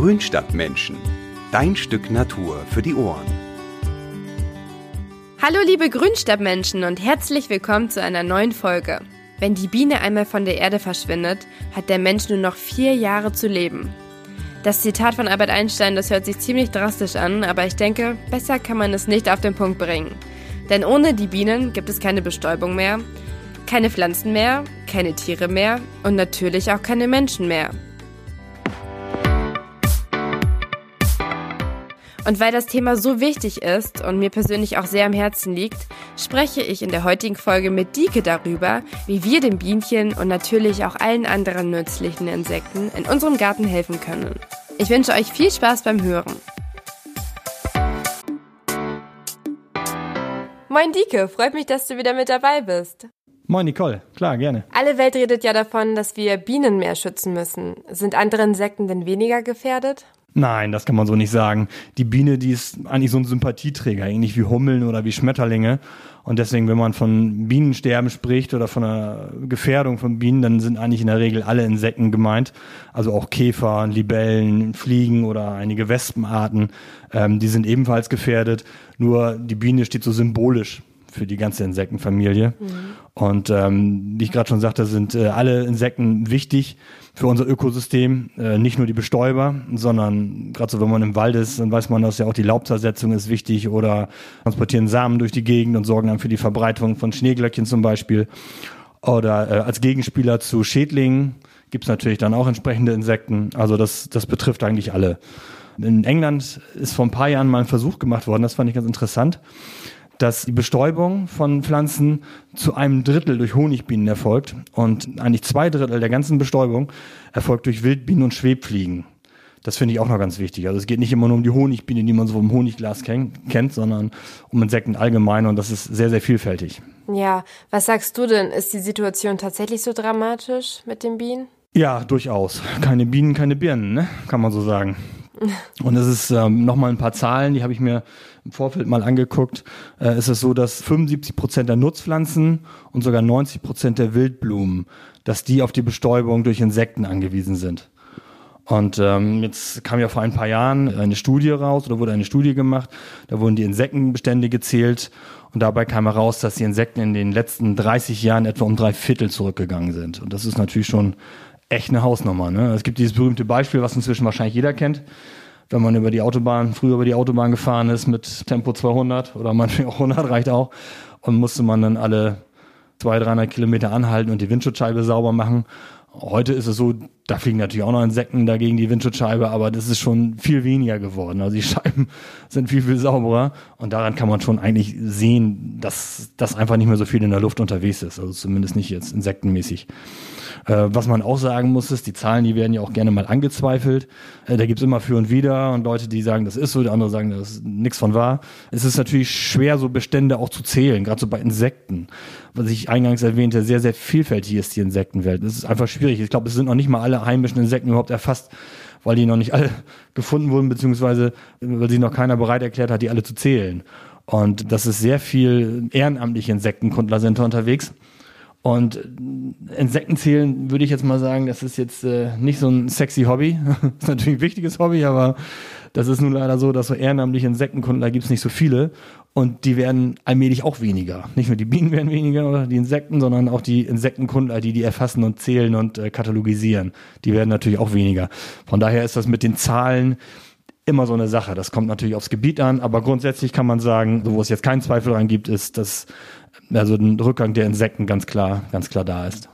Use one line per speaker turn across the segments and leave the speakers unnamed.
Grünstadtmenschen. Dein Stück Natur für die Ohren.
Hallo liebe Grünstadtmenschen und herzlich willkommen zu einer neuen Folge. Wenn die Biene einmal von der Erde verschwindet, hat der Mensch nur noch vier Jahre zu leben. Das Zitat von Albert Einstein, das hört sich ziemlich drastisch an, aber ich denke, besser kann man es nicht auf den Punkt bringen. Denn ohne die Bienen gibt es keine Bestäubung mehr, keine Pflanzen mehr, keine Tiere mehr und natürlich auch keine Menschen mehr. Und weil das Thema so wichtig ist und mir persönlich auch sehr am Herzen liegt, spreche ich in der heutigen Folge mit Dike darüber, wie wir den Bienchen und natürlich auch allen anderen nützlichen Insekten in unserem Garten helfen können. Ich wünsche euch viel Spaß beim Hören. Moin Dike, freut mich, dass du wieder mit dabei bist.
Moin Nicole, klar, gerne.
Alle Welt redet ja davon, dass wir Bienen mehr schützen müssen. Sind andere Insekten denn weniger gefährdet?
Nein, das kann man so nicht sagen. Die Biene, die ist eigentlich so ein Sympathieträger, ähnlich wie Hummeln oder wie Schmetterlinge. Und deswegen, wenn man von Bienensterben spricht oder von einer Gefährdung von Bienen, dann sind eigentlich in der Regel alle Insekten gemeint. Also auch Käfer, Libellen, Fliegen oder einige Wespenarten. Ähm, die sind ebenfalls gefährdet. Nur die Biene steht so symbolisch für die ganze Insektenfamilie. Mhm. Und ähm, wie ich gerade schon sagte, sind äh, alle Insekten wichtig für unser Ökosystem. Äh, nicht nur die Bestäuber, sondern gerade so, wenn man im Wald ist, dann weiß man, dass ja auch die Laubzersetzung ist wichtig oder transportieren Samen durch die Gegend und sorgen dann für die Verbreitung von Schneeglöckchen zum Beispiel. Oder äh, als Gegenspieler zu Schädlingen gibt's natürlich dann auch entsprechende Insekten. Also das, das betrifft eigentlich alle. In England ist vor ein paar Jahren mal ein Versuch gemacht worden, das fand ich ganz interessant dass die Bestäubung von Pflanzen zu einem Drittel durch Honigbienen erfolgt und eigentlich zwei Drittel der ganzen Bestäubung erfolgt durch Wildbienen und Schwebfliegen. Das finde ich auch noch ganz wichtig. Also es geht nicht immer nur um die Honigbiene, die man so vom Honigglas kennt, sondern um Insekten allgemein und das ist sehr, sehr vielfältig.
Ja, was sagst du denn? Ist die Situation tatsächlich so dramatisch mit den Bienen?
Ja, durchaus. Keine Bienen, keine Birnen, ne? kann man so sagen. Und es ist ähm, nochmal ein paar Zahlen, die habe ich mir im Vorfeld mal angeguckt. Äh, ist es so, dass 75 Prozent der Nutzpflanzen und sogar 90 Prozent der Wildblumen, dass die auf die Bestäubung durch Insekten angewiesen sind. Und ähm, jetzt kam ja vor ein paar Jahren eine Studie raus oder wurde eine Studie gemacht. Da wurden die Insektenbestände gezählt und dabei kam heraus, dass die Insekten in den letzten 30 Jahren etwa um drei Viertel zurückgegangen sind. Und das ist natürlich schon echt eine Hausnummer. Ne? Es gibt dieses berühmte Beispiel, was inzwischen wahrscheinlich jeder kennt. Wenn man über die Autobahn, früher über die Autobahn gefahren ist mit Tempo 200 oder manchmal auch 100 reicht auch und musste man dann alle 200, 300 Kilometer anhalten und die Windschutzscheibe sauber machen. Heute ist es so, da fliegen natürlich auch noch Insekten dagegen die Windschutzscheibe, aber das ist schon viel weniger geworden. Also die Scheiben sind viel, viel sauberer und daran kann man schon eigentlich sehen, dass das einfach nicht mehr so viel in der Luft unterwegs ist. Also zumindest nicht jetzt insektenmäßig. Äh, was man auch sagen muss, ist, die Zahlen, die werden ja auch gerne mal angezweifelt. Äh, da gibt's immer für und wieder und Leute, die sagen, das ist so, die andere sagen, das ist nichts von wahr. Es ist natürlich schwer, so Bestände auch zu zählen, gerade so bei Insekten. Was ich eingangs erwähnte, sehr, sehr vielfältig ist die Insektenwelt. Das ist einfach schwierig. Ich glaube, es sind noch nicht mal alle heimischen Insekten überhaupt erfasst weil die noch nicht alle gefunden wurden, beziehungsweise weil sich noch keiner bereit erklärt hat, die alle zu zählen. Und das ist sehr viel ehrenamtliche Insektenkundler sind unterwegs. Und Insekten zählen würde ich jetzt mal sagen, das ist jetzt äh, nicht so ein sexy Hobby. ist natürlich ein wichtiges Hobby, aber das ist nun leider so, dass so ehrenamtliche Insektenkundler gibt es nicht so viele. Und die werden allmählich auch weniger. Nicht nur die Bienen werden weniger oder die Insekten, sondern auch die Insektenkundler, die die erfassen und zählen und äh, katalogisieren. Die werden natürlich auch weniger. Von daher ist das mit den Zahlen immer so eine Sache. Das kommt natürlich aufs Gebiet an, aber grundsätzlich kann man sagen, wo es jetzt keinen Zweifel dran gibt, ist, dass also ein Rückgang der Insekten ganz klar, ganz klar da ist.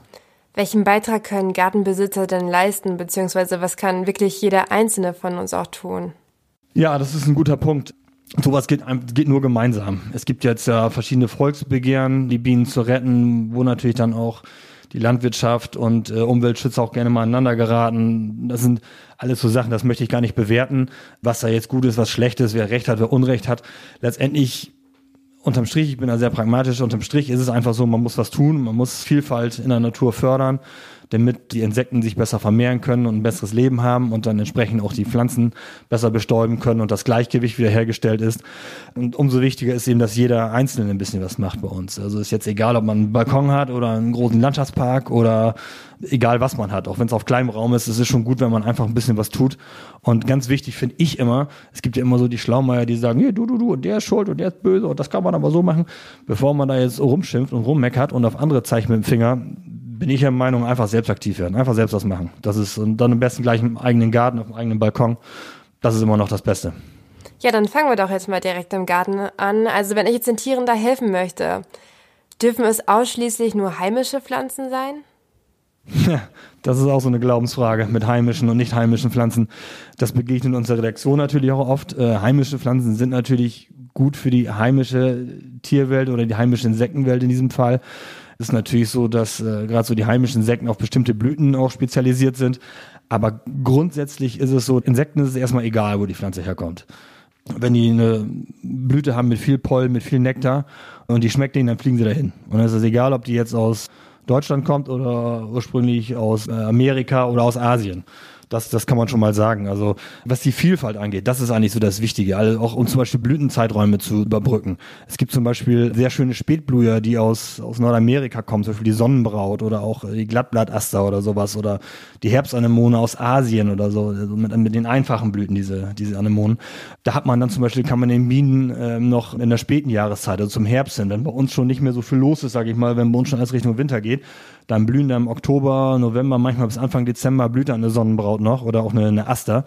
Welchen Beitrag können Gartenbesitzer denn leisten, beziehungsweise was kann wirklich jeder Einzelne von uns auch tun?
Ja, das ist ein guter Punkt. Sowas geht, geht nur gemeinsam. Es gibt jetzt ja verschiedene Volksbegehren, die Bienen zu retten, wo natürlich dann auch die Landwirtschaft und äh, Umweltschützer auch gerne mal aneinander geraten. Das sind alles so Sachen, das möchte ich gar nicht bewerten, was da jetzt gut ist, was schlecht ist, wer Recht hat, wer Unrecht hat. Letztendlich unterm Strich, ich bin da sehr pragmatisch, unterm Strich ist es einfach so, man muss was tun, man muss Vielfalt in der Natur fördern. Damit die Insekten sich besser vermehren können und ein besseres Leben haben und dann entsprechend auch die Pflanzen besser bestäuben können und das Gleichgewicht wiederhergestellt ist. Und umso wichtiger ist eben, dass jeder Einzelne ein bisschen was macht bei uns. Also ist jetzt egal, ob man einen Balkon hat oder einen großen Landschaftspark oder egal was man hat, auch wenn es auf kleinem Raum ist, es ist schon gut, wenn man einfach ein bisschen was tut. Und ganz wichtig finde ich immer, es gibt ja immer so die Schlaumeier, die sagen, hier, du, du, du, und der ist schuld und der ist böse und das kann man aber so machen. Bevor man da jetzt rumschimpft und rummeckert und auf andere zeigt mit dem Finger, bin ich der Meinung, einfach selbst aktiv werden, einfach selbst was machen. Das ist, und dann am besten gleich im eigenen Garten, auf dem eigenen Balkon. Das ist immer noch das Beste.
Ja, dann fangen wir doch jetzt mal direkt im Garten an. Also wenn ich jetzt den Tieren da helfen möchte, dürfen es ausschließlich nur heimische Pflanzen sein?
Ja, das ist auch so eine Glaubensfrage mit heimischen und nicht heimischen Pflanzen. Das begegnet unserer Redaktion natürlich auch oft. Äh, heimische Pflanzen sind natürlich gut für die heimische Tierwelt oder die heimische Insektenwelt in diesem Fall. Es ist natürlich so, dass äh, gerade so die heimischen Insekten auf bestimmte Blüten auch spezialisiert sind. Aber grundsätzlich ist es so, Insekten ist es erstmal egal, wo die Pflanze herkommt. Wenn die eine Blüte haben mit viel Pollen, mit viel Nektar und die schmeckt ihnen, dann fliegen sie dahin. Und es ist egal, ob die jetzt aus Deutschland kommt oder ursprünglich aus äh, Amerika oder aus Asien. Das, das kann man schon mal sagen. Also was die Vielfalt angeht, das ist eigentlich so das Wichtige. Also auch um zum Beispiel Blütenzeiträume zu überbrücken. Es gibt zum Beispiel sehr schöne Spätblüher, die aus, aus Nordamerika kommen, zum Beispiel die Sonnenbraut oder auch die Glattblattaster oder sowas oder die Herbstanemone aus Asien oder so, also mit, mit den einfachen Blüten, diese, diese Anemonen. Da hat man dann zum Beispiel, kann man den Bienen äh, noch in der späten Jahreszeit, also zum Herbst hin, wenn bei uns schon nicht mehr so viel los ist, sage ich mal, wenn bei uns schon alles Richtung Winter geht, dann blühen da im Oktober, November, manchmal bis Anfang Dezember blüht da eine Sonnenbraut noch oder auch eine, eine Aster.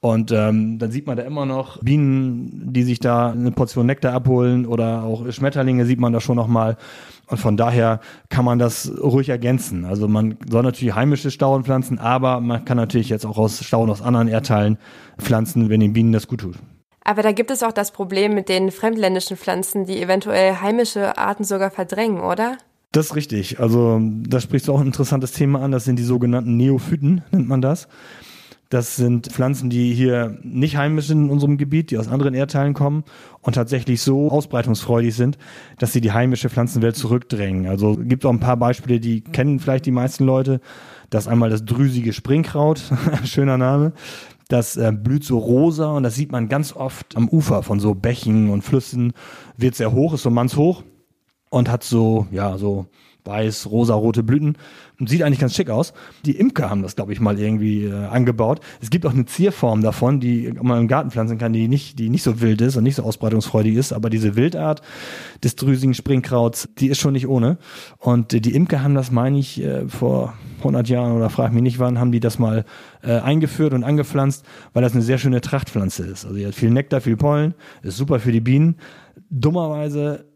Und ähm, dann sieht man da immer noch Bienen, die sich da eine Portion Nektar abholen oder auch Schmetterlinge sieht man da schon noch mal. Und von daher kann man das ruhig ergänzen. Also man soll natürlich heimische Stauden pflanzen, aber man kann natürlich jetzt auch aus Stauden aus anderen Erdteilen pflanzen, wenn den Bienen das gut tut.
Aber da gibt es auch das Problem mit den fremdländischen Pflanzen, die eventuell heimische Arten sogar verdrängen, oder?
Das ist richtig. Also da sprichst du auch ein interessantes Thema an. Das sind die sogenannten Neophyten, nennt man das. Das sind Pflanzen, die hier nicht heimisch sind in unserem Gebiet, die aus anderen Erdteilen kommen und tatsächlich so ausbreitungsfreudig sind, dass sie die heimische Pflanzenwelt zurückdrängen. Also gibt auch ein paar Beispiele, die kennen vielleicht die meisten Leute. Das einmal das drüsige Springkraut, schöner Name. Das äh, blüht so rosa und das sieht man ganz oft am Ufer von so Bächen und Flüssen. Wird sehr hoch, ist so mannshoch und hat so, ja, so weiß, rosa, rote Blüten und sieht eigentlich ganz schick aus. Die Imker haben das, glaube ich, mal irgendwie äh, angebaut. Es gibt auch eine Zierform davon, die man im Garten pflanzen kann, die nicht, die nicht so wild ist und nicht so ausbreitungsfreudig ist, aber diese Wildart des drüsigen Springkrauts, die ist schon nicht ohne. Und äh, die Imker haben das, meine ich, äh, vor 100 Jahren oder frag mich nicht wann, haben die das mal äh, eingeführt und angepflanzt, weil das eine sehr schöne Trachtpflanze ist. Also die hat viel Nektar, viel Pollen, ist super für die Bienen. Dummerweise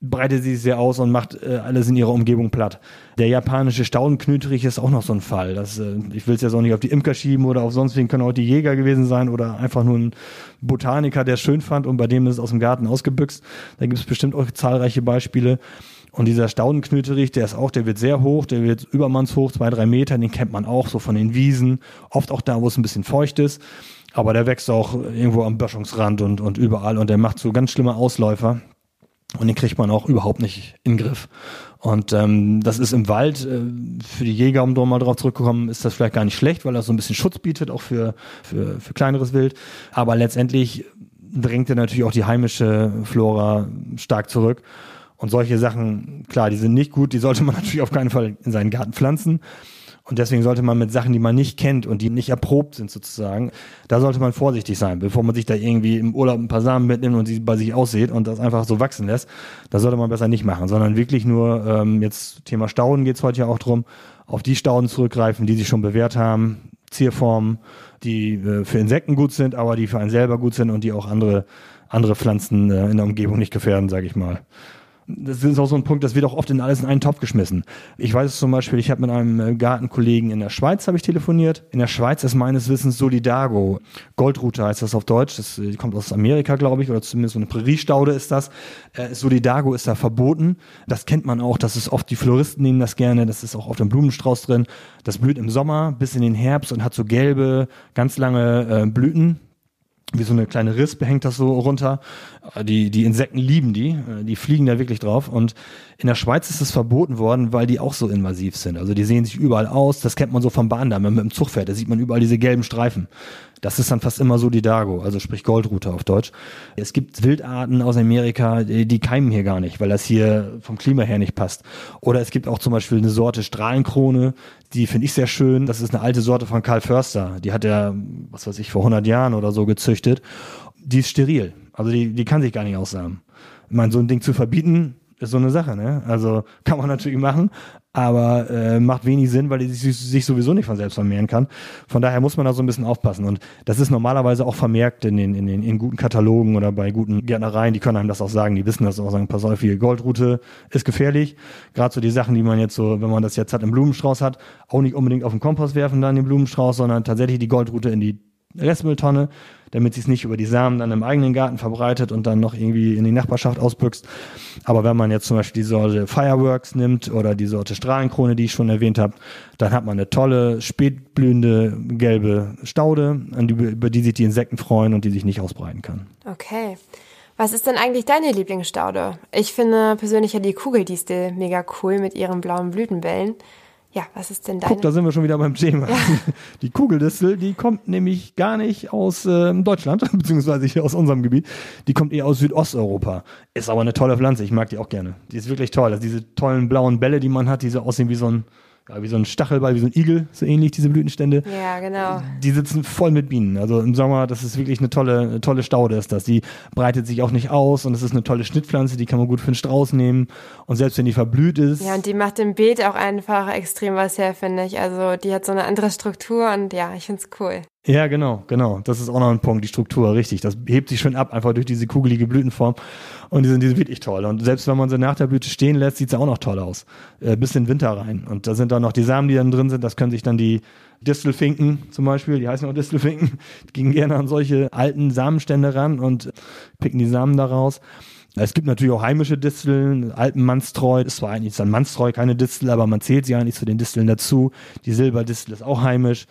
breitet sie sich sehr aus und macht äh, alles in ihrer Umgebung platt. Der japanische Staudenknöterich ist auch noch so ein Fall. Das, äh, ich will es jetzt auch nicht auf die Imker schieben oder auf sonst wen, können auch die Jäger gewesen sein oder einfach nur ein Botaniker, der es schön fand und bei dem ist es aus dem Garten ausgebüxt. Da gibt es bestimmt auch zahlreiche Beispiele. Und dieser Staudenknöterich, der ist auch, der wird sehr hoch, der wird übermannshoch, zwei, drei Meter, den kennt man auch so von den Wiesen, oft auch da, wo es ein bisschen feucht ist. Aber der wächst auch irgendwo am Böschungsrand und, und überall und der macht so ganz schlimme Ausläufer. Und den kriegt man auch überhaupt nicht in den Griff. Und ähm, das ist im Wald, äh, für die Jäger, um da mal drauf zurückzukommen, ist das vielleicht gar nicht schlecht, weil das so ein bisschen Schutz bietet, auch für, für, für kleineres Wild. Aber letztendlich drängt er natürlich auch die heimische Flora stark zurück. Und solche Sachen, klar, die sind nicht gut, die sollte man natürlich auf keinen Fall in seinen Garten pflanzen. Und deswegen sollte man mit Sachen, die man nicht kennt und die nicht erprobt sind sozusagen, da sollte man vorsichtig sein, bevor man sich da irgendwie im Urlaub ein paar Samen mitnimmt und sie bei sich aussieht und das einfach so wachsen lässt. Das sollte man besser nicht machen, sondern wirklich nur, ähm, jetzt Thema Stauden geht's heute ja auch drum, auf die Stauden zurückgreifen, die sich schon bewährt haben, Zierformen, die äh, für Insekten gut sind, aber die für einen selber gut sind und die auch andere, andere Pflanzen äh, in der Umgebung nicht gefährden, sage ich mal das ist auch so ein Punkt, das wird auch oft in alles in einen Topf geschmissen. Ich weiß es zum Beispiel, ich habe mit einem äh, Gartenkollegen in der Schweiz habe ich telefoniert. In der Schweiz ist meines Wissens Solidago. Goldrute heißt das auf Deutsch. Das äh, kommt aus Amerika, glaube ich, oder zumindest so eine Präriestaude ist das. Äh, Solidago ist da verboten. Das kennt man auch. Das ist oft, die Floristen nehmen das gerne. Das ist auch auf dem Blumenstrauß drin. Das blüht im Sommer bis in den Herbst und hat so gelbe, ganz lange Blüten wie so eine kleine Rispe hängt das so runter. Die, die Insekten lieben die, die fliegen da wirklich drauf. Und in der Schweiz ist es verboten worden, weil die auch so invasiv sind. Also die sehen sich überall aus, das kennt man so vom Bahndamm, wenn man mit dem Zug fährt, da sieht man überall diese gelben Streifen. Das ist dann fast immer so die Dago, also sprich Goldrute auf Deutsch. Es gibt Wildarten aus Amerika, die keimen hier gar nicht, weil das hier vom Klima her nicht passt. Oder es gibt auch zum Beispiel eine Sorte Strahlenkrone, die finde ich sehr schön. Das ist eine alte Sorte von Karl Förster. Die hat er, was weiß ich, vor 100 Jahren oder so gezüchtet. Die ist steril. Also die, die kann sich gar nicht aussamen. Ich meine, so ein Ding zu verbieten, ist so eine Sache, ne? Also kann man natürlich machen, aber äh, macht wenig Sinn, weil die sich, sowieso nicht von selbst vermehren kann. Von daher muss man da so ein bisschen aufpassen. Und das ist normalerweise auch vermerkt in den, in den in guten Katalogen oder bei guten Gärtnereien, die können einem das auch sagen, die wissen das auch, sagen, pass auf, hier Goldrute ist gefährlich. Gerade so die Sachen, die man jetzt so, wenn man das jetzt hat im Blumenstrauß hat, auch nicht unbedingt auf den Kompost werfen dann den Blumenstrauß, sondern tatsächlich die Goldrute in die Restmülltonne, damit sie es nicht über die Samen dann im eigenen Garten verbreitet und dann noch irgendwie in die Nachbarschaft ausbüchst. Aber wenn man jetzt zum Beispiel die Sorte Fireworks nimmt oder die Sorte Strahlenkrone, die ich schon erwähnt habe, dann hat man eine tolle, spätblühende gelbe Staude, über die sich die Insekten freuen und die sich nicht ausbreiten kann.
Okay. Was ist denn eigentlich deine Lieblingsstaude? Ich finde persönlich ja die Kugeldistel mega cool mit ihren blauen Blütenwellen. Ja, was ist denn deine?
Guck, da sind wir schon wieder beim Thema. Ja. Die Kugeldistel, die kommt nämlich gar nicht aus äh, Deutschland, beziehungsweise hier aus unserem Gebiet. Die kommt eher aus Südosteuropa. Ist aber eine tolle Pflanze, ich mag die auch gerne. Die ist wirklich toll. Also diese tollen blauen Bälle, die man hat, die so aussehen wie so ein ja, wie so ein Stachelball, wie so ein Igel, so ähnlich diese Blütenstände.
Ja, genau.
Die sitzen voll mit Bienen. Also im Sommer, das ist wirklich eine tolle, eine tolle Staude ist das. Die breitet sich auch nicht aus und es ist eine tolle Schnittpflanze, die kann man gut für einen Strauß nehmen. Und selbst wenn die verblüht ist.
Ja, und die macht im Beet auch einfach extrem was her, finde ich. Also die hat so eine andere Struktur und ja, ich finde es cool.
Ja, genau, genau. Das ist auch noch ein Punkt, die Struktur, richtig. Das hebt sich schön ab, einfach durch diese kugelige Blütenform. Und die sind, die sind wirklich toll. Und selbst wenn man sie nach der Blüte stehen lässt, sieht sie auch noch toll aus. Äh, bis in den Winter rein. Und da sind dann noch die Samen, die dann drin sind. Das können sich dann die Distelfinken zum Beispiel, die heißen auch Distelfinken, die gehen gerne an solche alten Samenstände ran und picken die Samen daraus. Es gibt natürlich auch heimische Disteln, Alpenmannstreu, das war eigentlich dann Mannstreu, keine Distel, aber man zählt sie eigentlich zu den Disteln dazu. Die Silberdistel ist auch heimisch.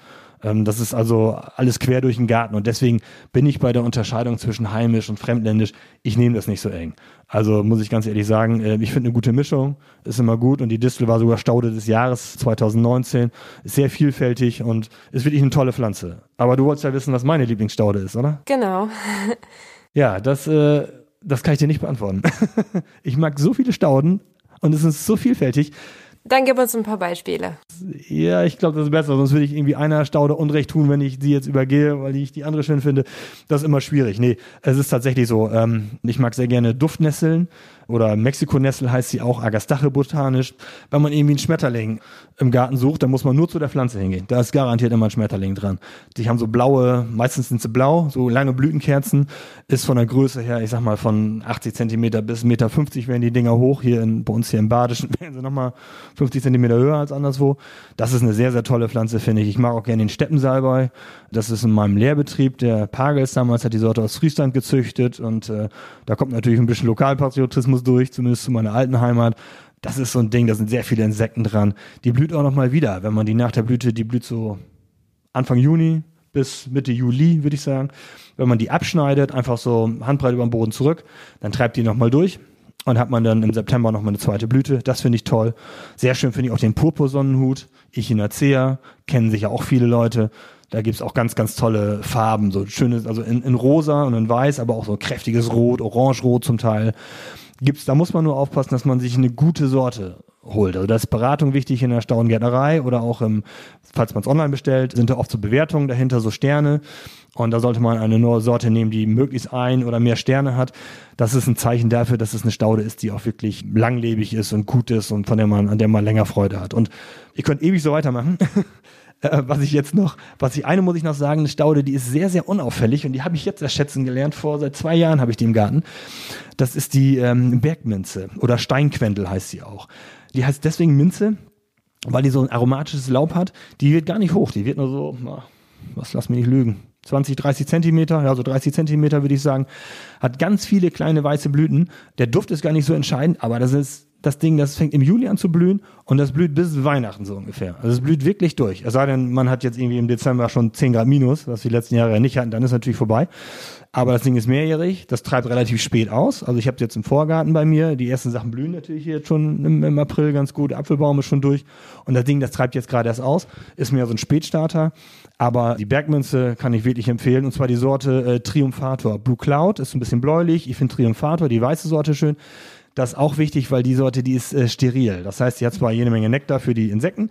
Ähm, das ist also alles quer durch den Garten und deswegen bin ich bei der Unterscheidung zwischen heimisch und fremdländisch, ich nehme das nicht so eng. Also muss ich ganz ehrlich sagen, äh, ich finde eine gute Mischung, ist immer gut und die Distel war sogar Staude des Jahres 2019, ist sehr vielfältig und ist wirklich eine tolle Pflanze. Aber du wolltest ja wissen, was meine Lieblingsstaude ist, oder?
Genau.
ja, das, äh, das kann ich dir nicht beantworten. ich mag so viele Stauden und es ist so vielfältig.
Dann gib uns ein paar Beispiele.
Ja, ich glaube, das ist besser. Sonst würde ich irgendwie einer Staude Unrecht tun, wenn ich sie jetzt übergehe, weil ich die andere schön finde. Das ist immer schwierig. Nee, es ist tatsächlich so. Ähm, ich mag sehr gerne Duftnesseln oder Mexikonessel heißt sie auch Agastache botanisch. Wenn man irgendwie einen Schmetterling im Garten sucht, dann muss man nur zu der Pflanze hingehen. Da ist garantiert immer ein Schmetterling dran. Die haben so blaue, meistens sind sie blau, so lange Blütenkerzen, ist von der Größe her, ich sag mal von 80 Zentimeter bis 1,50 Meter werden die Dinger hoch. Hier in, bei uns hier im Badischen werden sie nochmal 50 Zentimeter höher als anderswo. Das ist eine sehr, sehr tolle Pflanze, finde ich. Ich mag auch gerne den Steppensalbei. Das ist in meinem Lehrbetrieb. Der Pagels damals hat die Sorte aus Friesland gezüchtet und äh, da kommt natürlich ein bisschen Lokalpatriotismus Tourismus durch, zumindest zu meiner alten Heimat. Das ist so ein Ding, da sind sehr viele Insekten dran. Die blüht auch nochmal wieder, wenn man die nach der Blüte, die blüht so Anfang Juni bis Mitte Juli, würde ich sagen. Wenn man die abschneidet, einfach so handbreit über den Boden zurück, dann treibt die nochmal durch und hat man dann im September nochmal eine zweite Blüte. Das finde ich toll. Sehr schön finde ich auch den Purpursonnenhut. Echinacea, kennen sicher auch viele Leute. Da gibt's auch ganz, ganz tolle Farben, so schönes, also in, in rosa und in weiß, aber auch so kräftiges Rot, orange-rot zum Teil gibt's, da muss man nur aufpassen, dass man sich eine gute Sorte holt. Also da ist Beratung wichtig in der Staudengärtnerei oder auch im, falls man es online bestellt, sind da oft so Bewertungen dahinter, so Sterne. Und da sollte man eine neue Sorte nehmen, die möglichst ein oder mehr Sterne hat. Das ist ein Zeichen dafür, dass es eine Staude ist, die auch wirklich langlebig ist und gut ist und von der man, an der man länger Freude hat. Und ihr könnt ewig so weitermachen. Äh, was ich jetzt noch, was ich eine muss ich noch sagen, eine Staude, die ist sehr, sehr unauffällig und die habe ich jetzt erst schätzen gelernt. Vor seit zwei Jahren habe ich die im Garten. Das ist die ähm, Bergminze oder Steinquendel heißt sie auch. Die heißt deswegen Minze, weil die so ein aromatisches Laub hat. Die wird gar nicht hoch, die wird nur so, was lass mich nicht lügen, 20, 30 Zentimeter, ja so 30 Zentimeter würde ich sagen. Hat ganz viele kleine weiße Blüten. Der Duft ist gar nicht so entscheidend, aber das ist das Ding, das fängt im Juli an zu blühen und das blüht bis Weihnachten so ungefähr. Also es blüht wirklich durch. Es sei denn, man hat jetzt irgendwie im Dezember schon 10 Grad minus, was die letzten Jahre ja nicht hatten, dann ist natürlich vorbei. Aber das Ding ist mehrjährig, das treibt relativ spät aus. Also ich habe jetzt im Vorgarten bei mir, die ersten Sachen blühen natürlich jetzt schon im, im, April ganz gut, Apfelbaum ist schon durch und das Ding, das treibt jetzt gerade erst aus, ist mehr so ein Spätstarter. Aber die Bergmünze kann ich wirklich empfehlen und zwar die Sorte äh, Triumphator. Blue Cloud ist ein bisschen bläulich, ich finde Triumphator, die weiße Sorte schön. Das ist auch wichtig, weil die Sorte, die ist äh, steril. Das heißt, die hat zwar jede Menge Nektar für die Insekten,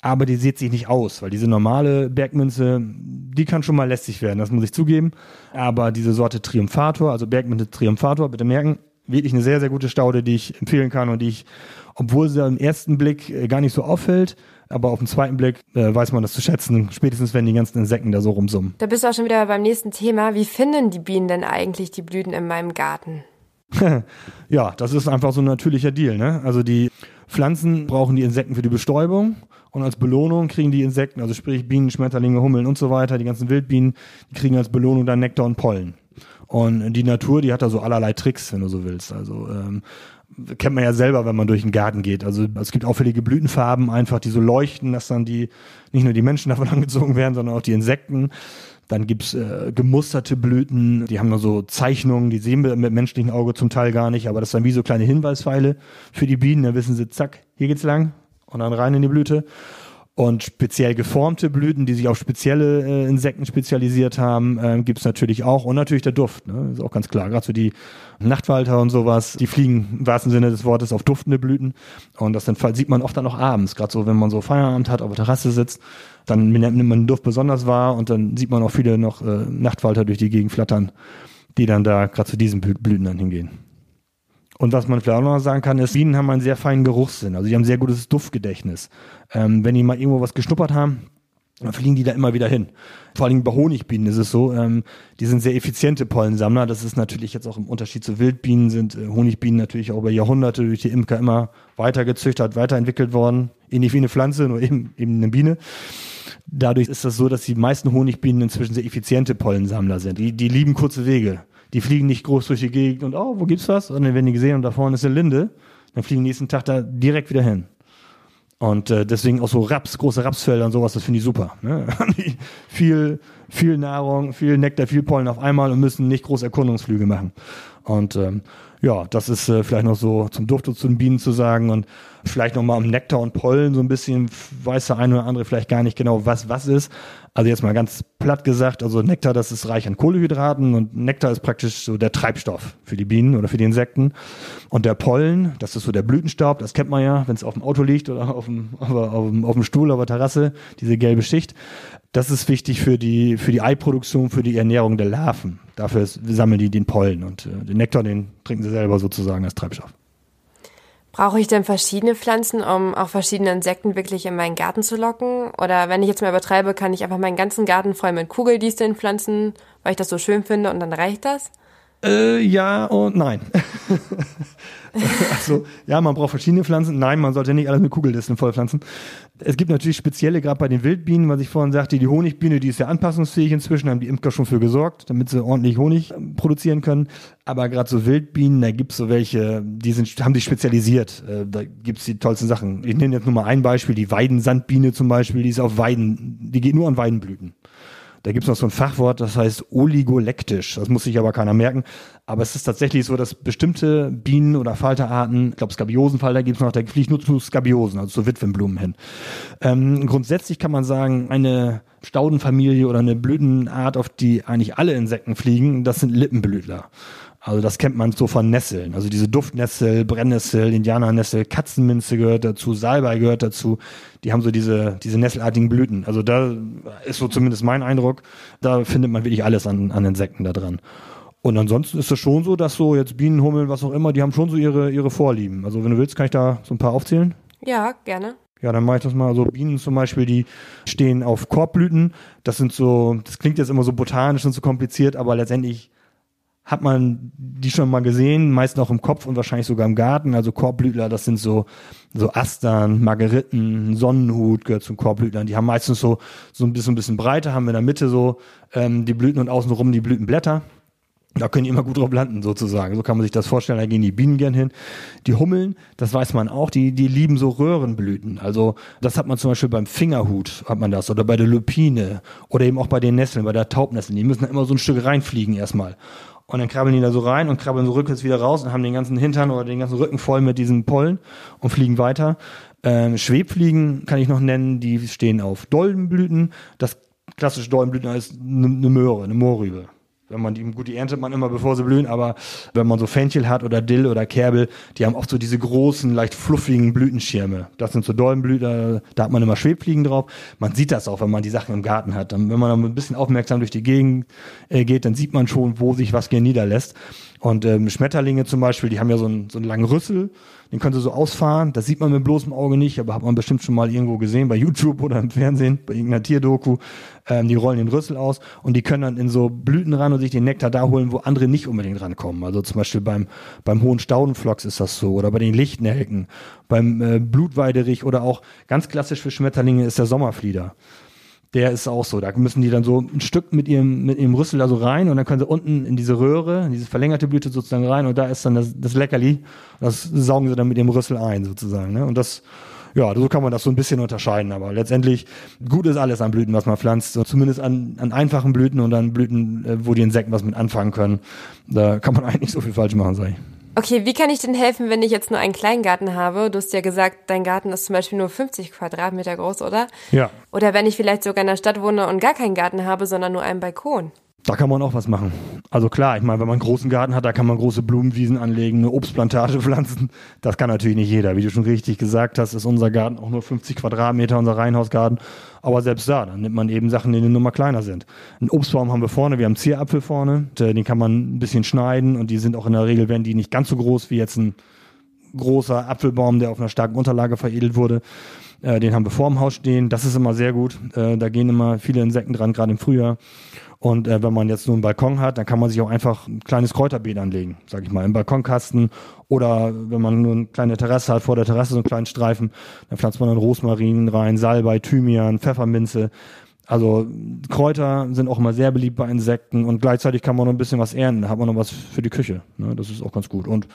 aber die sieht sich nicht aus, weil diese normale Bergmünze, die kann schon mal lästig werden, das muss ich zugeben. Aber diese Sorte Triumphator, also Bergmünze Triumphator, bitte merken, wirklich eine sehr, sehr gute Staude, die ich empfehlen kann und die ich, obwohl sie im ersten Blick äh, gar nicht so auffällt, aber auf den zweiten Blick äh, weiß man das zu schätzen, spätestens wenn die ganzen Insekten da so rumsummen.
Da bist du auch schon wieder beim nächsten Thema. Wie finden die Bienen denn eigentlich die Blüten in meinem Garten?
ja, das ist einfach so ein natürlicher Deal. Ne? Also die Pflanzen brauchen die Insekten für die Bestäubung und als Belohnung kriegen die Insekten, also sprich Bienen, Schmetterlinge, Hummeln und so weiter, die ganzen Wildbienen, die kriegen als Belohnung dann Nektar und Pollen. Und die Natur, die hat da so allerlei Tricks, wenn du so willst. Also ähm, kennt man ja selber, wenn man durch den Garten geht. Also es gibt auffällige Blütenfarben einfach, die so leuchten, dass dann die nicht nur die Menschen davon angezogen werden, sondern auch die Insekten. Dann gibt's äh, gemusterte Blüten, die haben nur so Zeichnungen, die sehen wir mit menschlichem Auge zum Teil gar nicht, aber das sind wie so kleine Hinweispfeile für die Bienen. Da wissen sie, zack, hier geht's lang und dann rein in die Blüte. Und speziell geformte Blüten, die sich auf spezielle äh, Insekten spezialisiert haben, äh, gibt natürlich auch. Und natürlich der Duft, ne? ist auch ganz klar. Gerade so die Nachtfalter und sowas, die fliegen im wahrsten Sinne des Wortes auf duftende Blüten. Und das dann sieht man oft dann auch abends, gerade so, wenn man so Feierabend hat, auf der Terrasse sitzt, dann nimmt man den Duft besonders wahr und dann sieht man auch viele noch äh, Nachtfalter durch die Gegend flattern, die dann da gerade zu diesen Blüten dann hingehen. Und was man vielleicht auch noch sagen kann, ist, Bienen haben einen sehr feinen Geruchssinn. Also die haben ein sehr gutes Duftgedächtnis. Ähm, wenn die mal irgendwo was geschnuppert haben, dann fliegen die da immer wieder hin. Vor allem bei Honigbienen ist es so, ähm, die sind sehr effiziente Pollensammler. Das ist natürlich jetzt auch im Unterschied zu Wildbienen, sind äh, Honigbienen natürlich auch über Jahrhunderte durch die Imker immer weiter gezüchtert, weiterentwickelt worden. Ähnlich wie eine Pflanze, nur eben, eben eine Biene. Dadurch ist das so, dass die meisten Honigbienen inzwischen sehr effiziente Pollensammler sind. Die, die lieben kurze Wege. Die fliegen nicht groß durch die Gegend und oh, wo gibt's was? Und dann werden die gesehen und da vorne ist eine Linde. Dann fliegen die nächsten Tag da direkt wieder hin. Und äh, deswegen auch so Raps, große Rapsfelder und sowas, das finde ich super. Ne? viel, viel Nahrung, viel Nektar, viel Pollen auf einmal und müssen nicht groß Erkundungsflüge machen. Und ähm, ja, das ist äh, vielleicht noch so zum Duft und zu den Bienen zu sagen und vielleicht noch mal am Nektar und Pollen so ein bisschen weiß der eine oder andere vielleicht gar nicht genau, was was ist. Also jetzt mal ganz platt gesagt, also Nektar, das ist reich an Kohlehydraten und Nektar ist praktisch so der Treibstoff für die Bienen oder für die Insekten. Und der Pollen, das ist so der Blütenstaub, das kennt man ja, wenn es auf dem Auto liegt oder auf dem, auf, dem, auf dem Stuhl, auf der Terrasse, diese gelbe Schicht. Das ist wichtig für die, für die Eiproduktion, für die Ernährung der Larven. Dafür sammeln die den Pollen und äh, den Nektar, den trinken sie selber sozusagen als Treibstoff.
Brauche ich denn verschiedene Pflanzen, um auch verschiedene Insekten wirklich in meinen Garten zu locken? Oder wenn ich jetzt mal übertreibe, kann ich einfach meinen ganzen Garten voll mit Kugeldisteln pflanzen, weil ich das so schön finde und dann reicht das?
Äh, ja und nein. also, ja, man braucht verschiedene Pflanzen. Nein, man sollte nicht alles mit Kugeldisteln vollpflanzen. Es gibt natürlich spezielle, gerade bei den Wildbienen, was ich vorhin sagte, die Honigbiene, die ist ja anpassungsfähig inzwischen, haben die Imker schon für gesorgt, damit sie ordentlich Honig ähm, produzieren können. Aber gerade so Wildbienen, da gibt's so welche, die sind, haben sich spezialisiert. Äh, da gibt's die tollsten Sachen. Ich nenne jetzt nur mal ein Beispiel, die Weidensandbiene zum Beispiel, die ist auf Weiden, die geht nur an Weidenblüten. Da gibt es noch so ein Fachwort, das heißt oligolektisch. Das muss sich aber keiner merken. Aber es ist tatsächlich so, dass bestimmte Bienen- oder Falterarten, ich glaube Skabiosenfalter gibt es noch, da fliegt nur zu Skabiosen, also zu Witwenblumen hin. Ähm, grundsätzlich kann man sagen, eine Staudenfamilie oder eine Blütenart, auf die eigentlich alle Insekten fliegen, das sind Lippenblütler. Also das kennt man so von Nesseln. Also diese Duftnessel, Brennnessel, Indianernessel, Katzenminze gehört dazu, Salbei gehört dazu. Die haben so diese, diese nesselartigen Blüten. Also da ist so zumindest mein Eindruck, da findet man wirklich alles an, an Insekten da dran. Und ansonsten ist es schon so, dass so jetzt Bienen, Hummeln, was auch immer, die haben schon so ihre, ihre Vorlieben. Also wenn du willst, kann ich da so ein paar aufzählen?
Ja, gerne.
Ja, dann mache ich das mal. So Bienen zum Beispiel, die stehen auf Korbblüten. Das sind so, das klingt jetzt immer so botanisch und so kompliziert, aber letztendlich hat man die schon mal gesehen, meist auch im Kopf und wahrscheinlich sogar im Garten. Also Korbblütler, das sind so, so Astern, Margeriten, Sonnenhut gehört zum Korbblütlern. Die haben meistens so, so ein bisschen, ein bisschen breiter, haben in der Mitte so ähm, die Blüten und außenrum die Blütenblätter. Da können die immer gut drauf landen, sozusagen. So kann man sich das vorstellen. Da gehen die Bienen gern hin. Die Hummeln, das weiß man auch, die, die lieben so Röhrenblüten. Also, das hat man zum Beispiel beim Fingerhut, hat man das, oder bei der Lupine, oder eben auch bei den Nesseln, bei der Taubnessel. Die müssen da immer so ein Stück reinfliegen erstmal. Und dann krabbeln die da so rein und krabbeln so rückwärts wieder raus und haben den ganzen Hintern oder den ganzen Rücken voll mit diesen Pollen und fliegen weiter. Ähm, Schwebfliegen kann ich noch nennen, die stehen auf Doldenblüten. Das klassische Doldenblüten ist eine ne Möhre, eine Mohrrübe wenn man die, gut, die erntet man immer, bevor sie blühen, aber wenn man so Fenchel hat oder Dill oder Kerbel, die haben oft so diese großen, leicht fluffigen Blütenschirme. Das sind so Doldenblüter, da hat man immer Schwebfliegen drauf. Man sieht das auch, wenn man die Sachen im Garten hat. Dann, wenn man dann ein bisschen aufmerksam durch die Gegend äh, geht, dann sieht man schon, wo sich was gerne niederlässt. Und ähm, Schmetterlinge zum Beispiel, die haben ja so einen, so einen langen Rüssel, den können sie so ausfahren. Das sieht man mit bloßem Auge nicht, aber hat man bestimmt schon mal irgendwo gesehen, bei YouTube oder im Fernsehen, bei irgendeiner Tierdoku. Ähm, die rollen den Rüssel aus und die können dann in so Blüten ran und sich den Nektar da holen, wo andere nicht unbedingt rankommen. Also zum Beispiel beim, beim hohen Staudenflox ist das so oder bei den Lichtnelken, beim äh, Blutweiderich oder auch ganz klassisch für Schmetterlinge ist der Sommerflieder der ist auch so. Da müssen die dann so ein Stück mit ihrem, mit ihrem Rüssel da so rein und dann können sie unten in diese Röhre, in diese verlängerte Blüte sozusagen rein und da ist dann das, das Leckerli. Das saugen sie dann mit dem Rüssel ein sozusagen. Ne? Und das, ja, so kann man das so ein bisschen unterscheiden. Aber letztendlich gut ist alles an Blüten, was man pflanzt. Zumindest an, an einfachen Blüten und an Blüten, äh, wo die Insekten was mit anfangen können. Da kann man eigentlich so viel falsch machen, sag ich.
Okay, wie kann ich denn helfen, wenn ich jetzt nur einen Kleingarten habe? Du hast ja gesagt, dein Garten ist zum Beispiel nur 50 Quadratmeter groß, oder?
Ja.
Oder wenn ich vielleicht sogar in der Stadt wohne und gar keinen Garten habe, sondern nur einen Balkon.
Da kann man auch was machen. Also klar, ich meine, wenn man einen großen Garten hat, da kann man große Blumenwiesen anlegen, eine Obstplantage pflanzen. Das kann natürlich nicht jeder. Wie du schon richtig gesagt hast, ist unser Garten auch nur 50 Quadratmeter, unser Reihenhausgarten. Aber selbst da, dann nimmt man eben Sachen, die nur mal kleiner sind. Einen Obstbaum haben wir vorne, wir haben Zierapfel vorne. Den kann man ein bisschen schneiden und die sind auch in der Regel, werden die nicht ganz so groß wie jetzt ein großer Apfelbaum, der auf einer starken Unterlage veredelt wurde. Äh, den haben wir vor dem Haus stehen. Das ist immer sehr gut. Äh, da gehen immer viele Insekten dran, gerade im Frühjahr. Und äh, wenn man jetzt nur einen Balkon hat, dann kann man sich auch einfach ein kleines Kräuterbeet anlegen, sag ich mal, im Balkonkasten. Oder wenn man nur eine kleine Terrasse hat, vor der Terrasse so einen kleinen Streifen, dann pflanzt man dann Rosmarin rein, Salbei, Thymian, Pfefferminze. Also Kräuter sind auch immer sehr beliebt bei Insekten und gleichzeitig kann man noch ein bisschen was ernten, da hat man noch was für die Küche. Ne? Das ist auch ganz gut. Und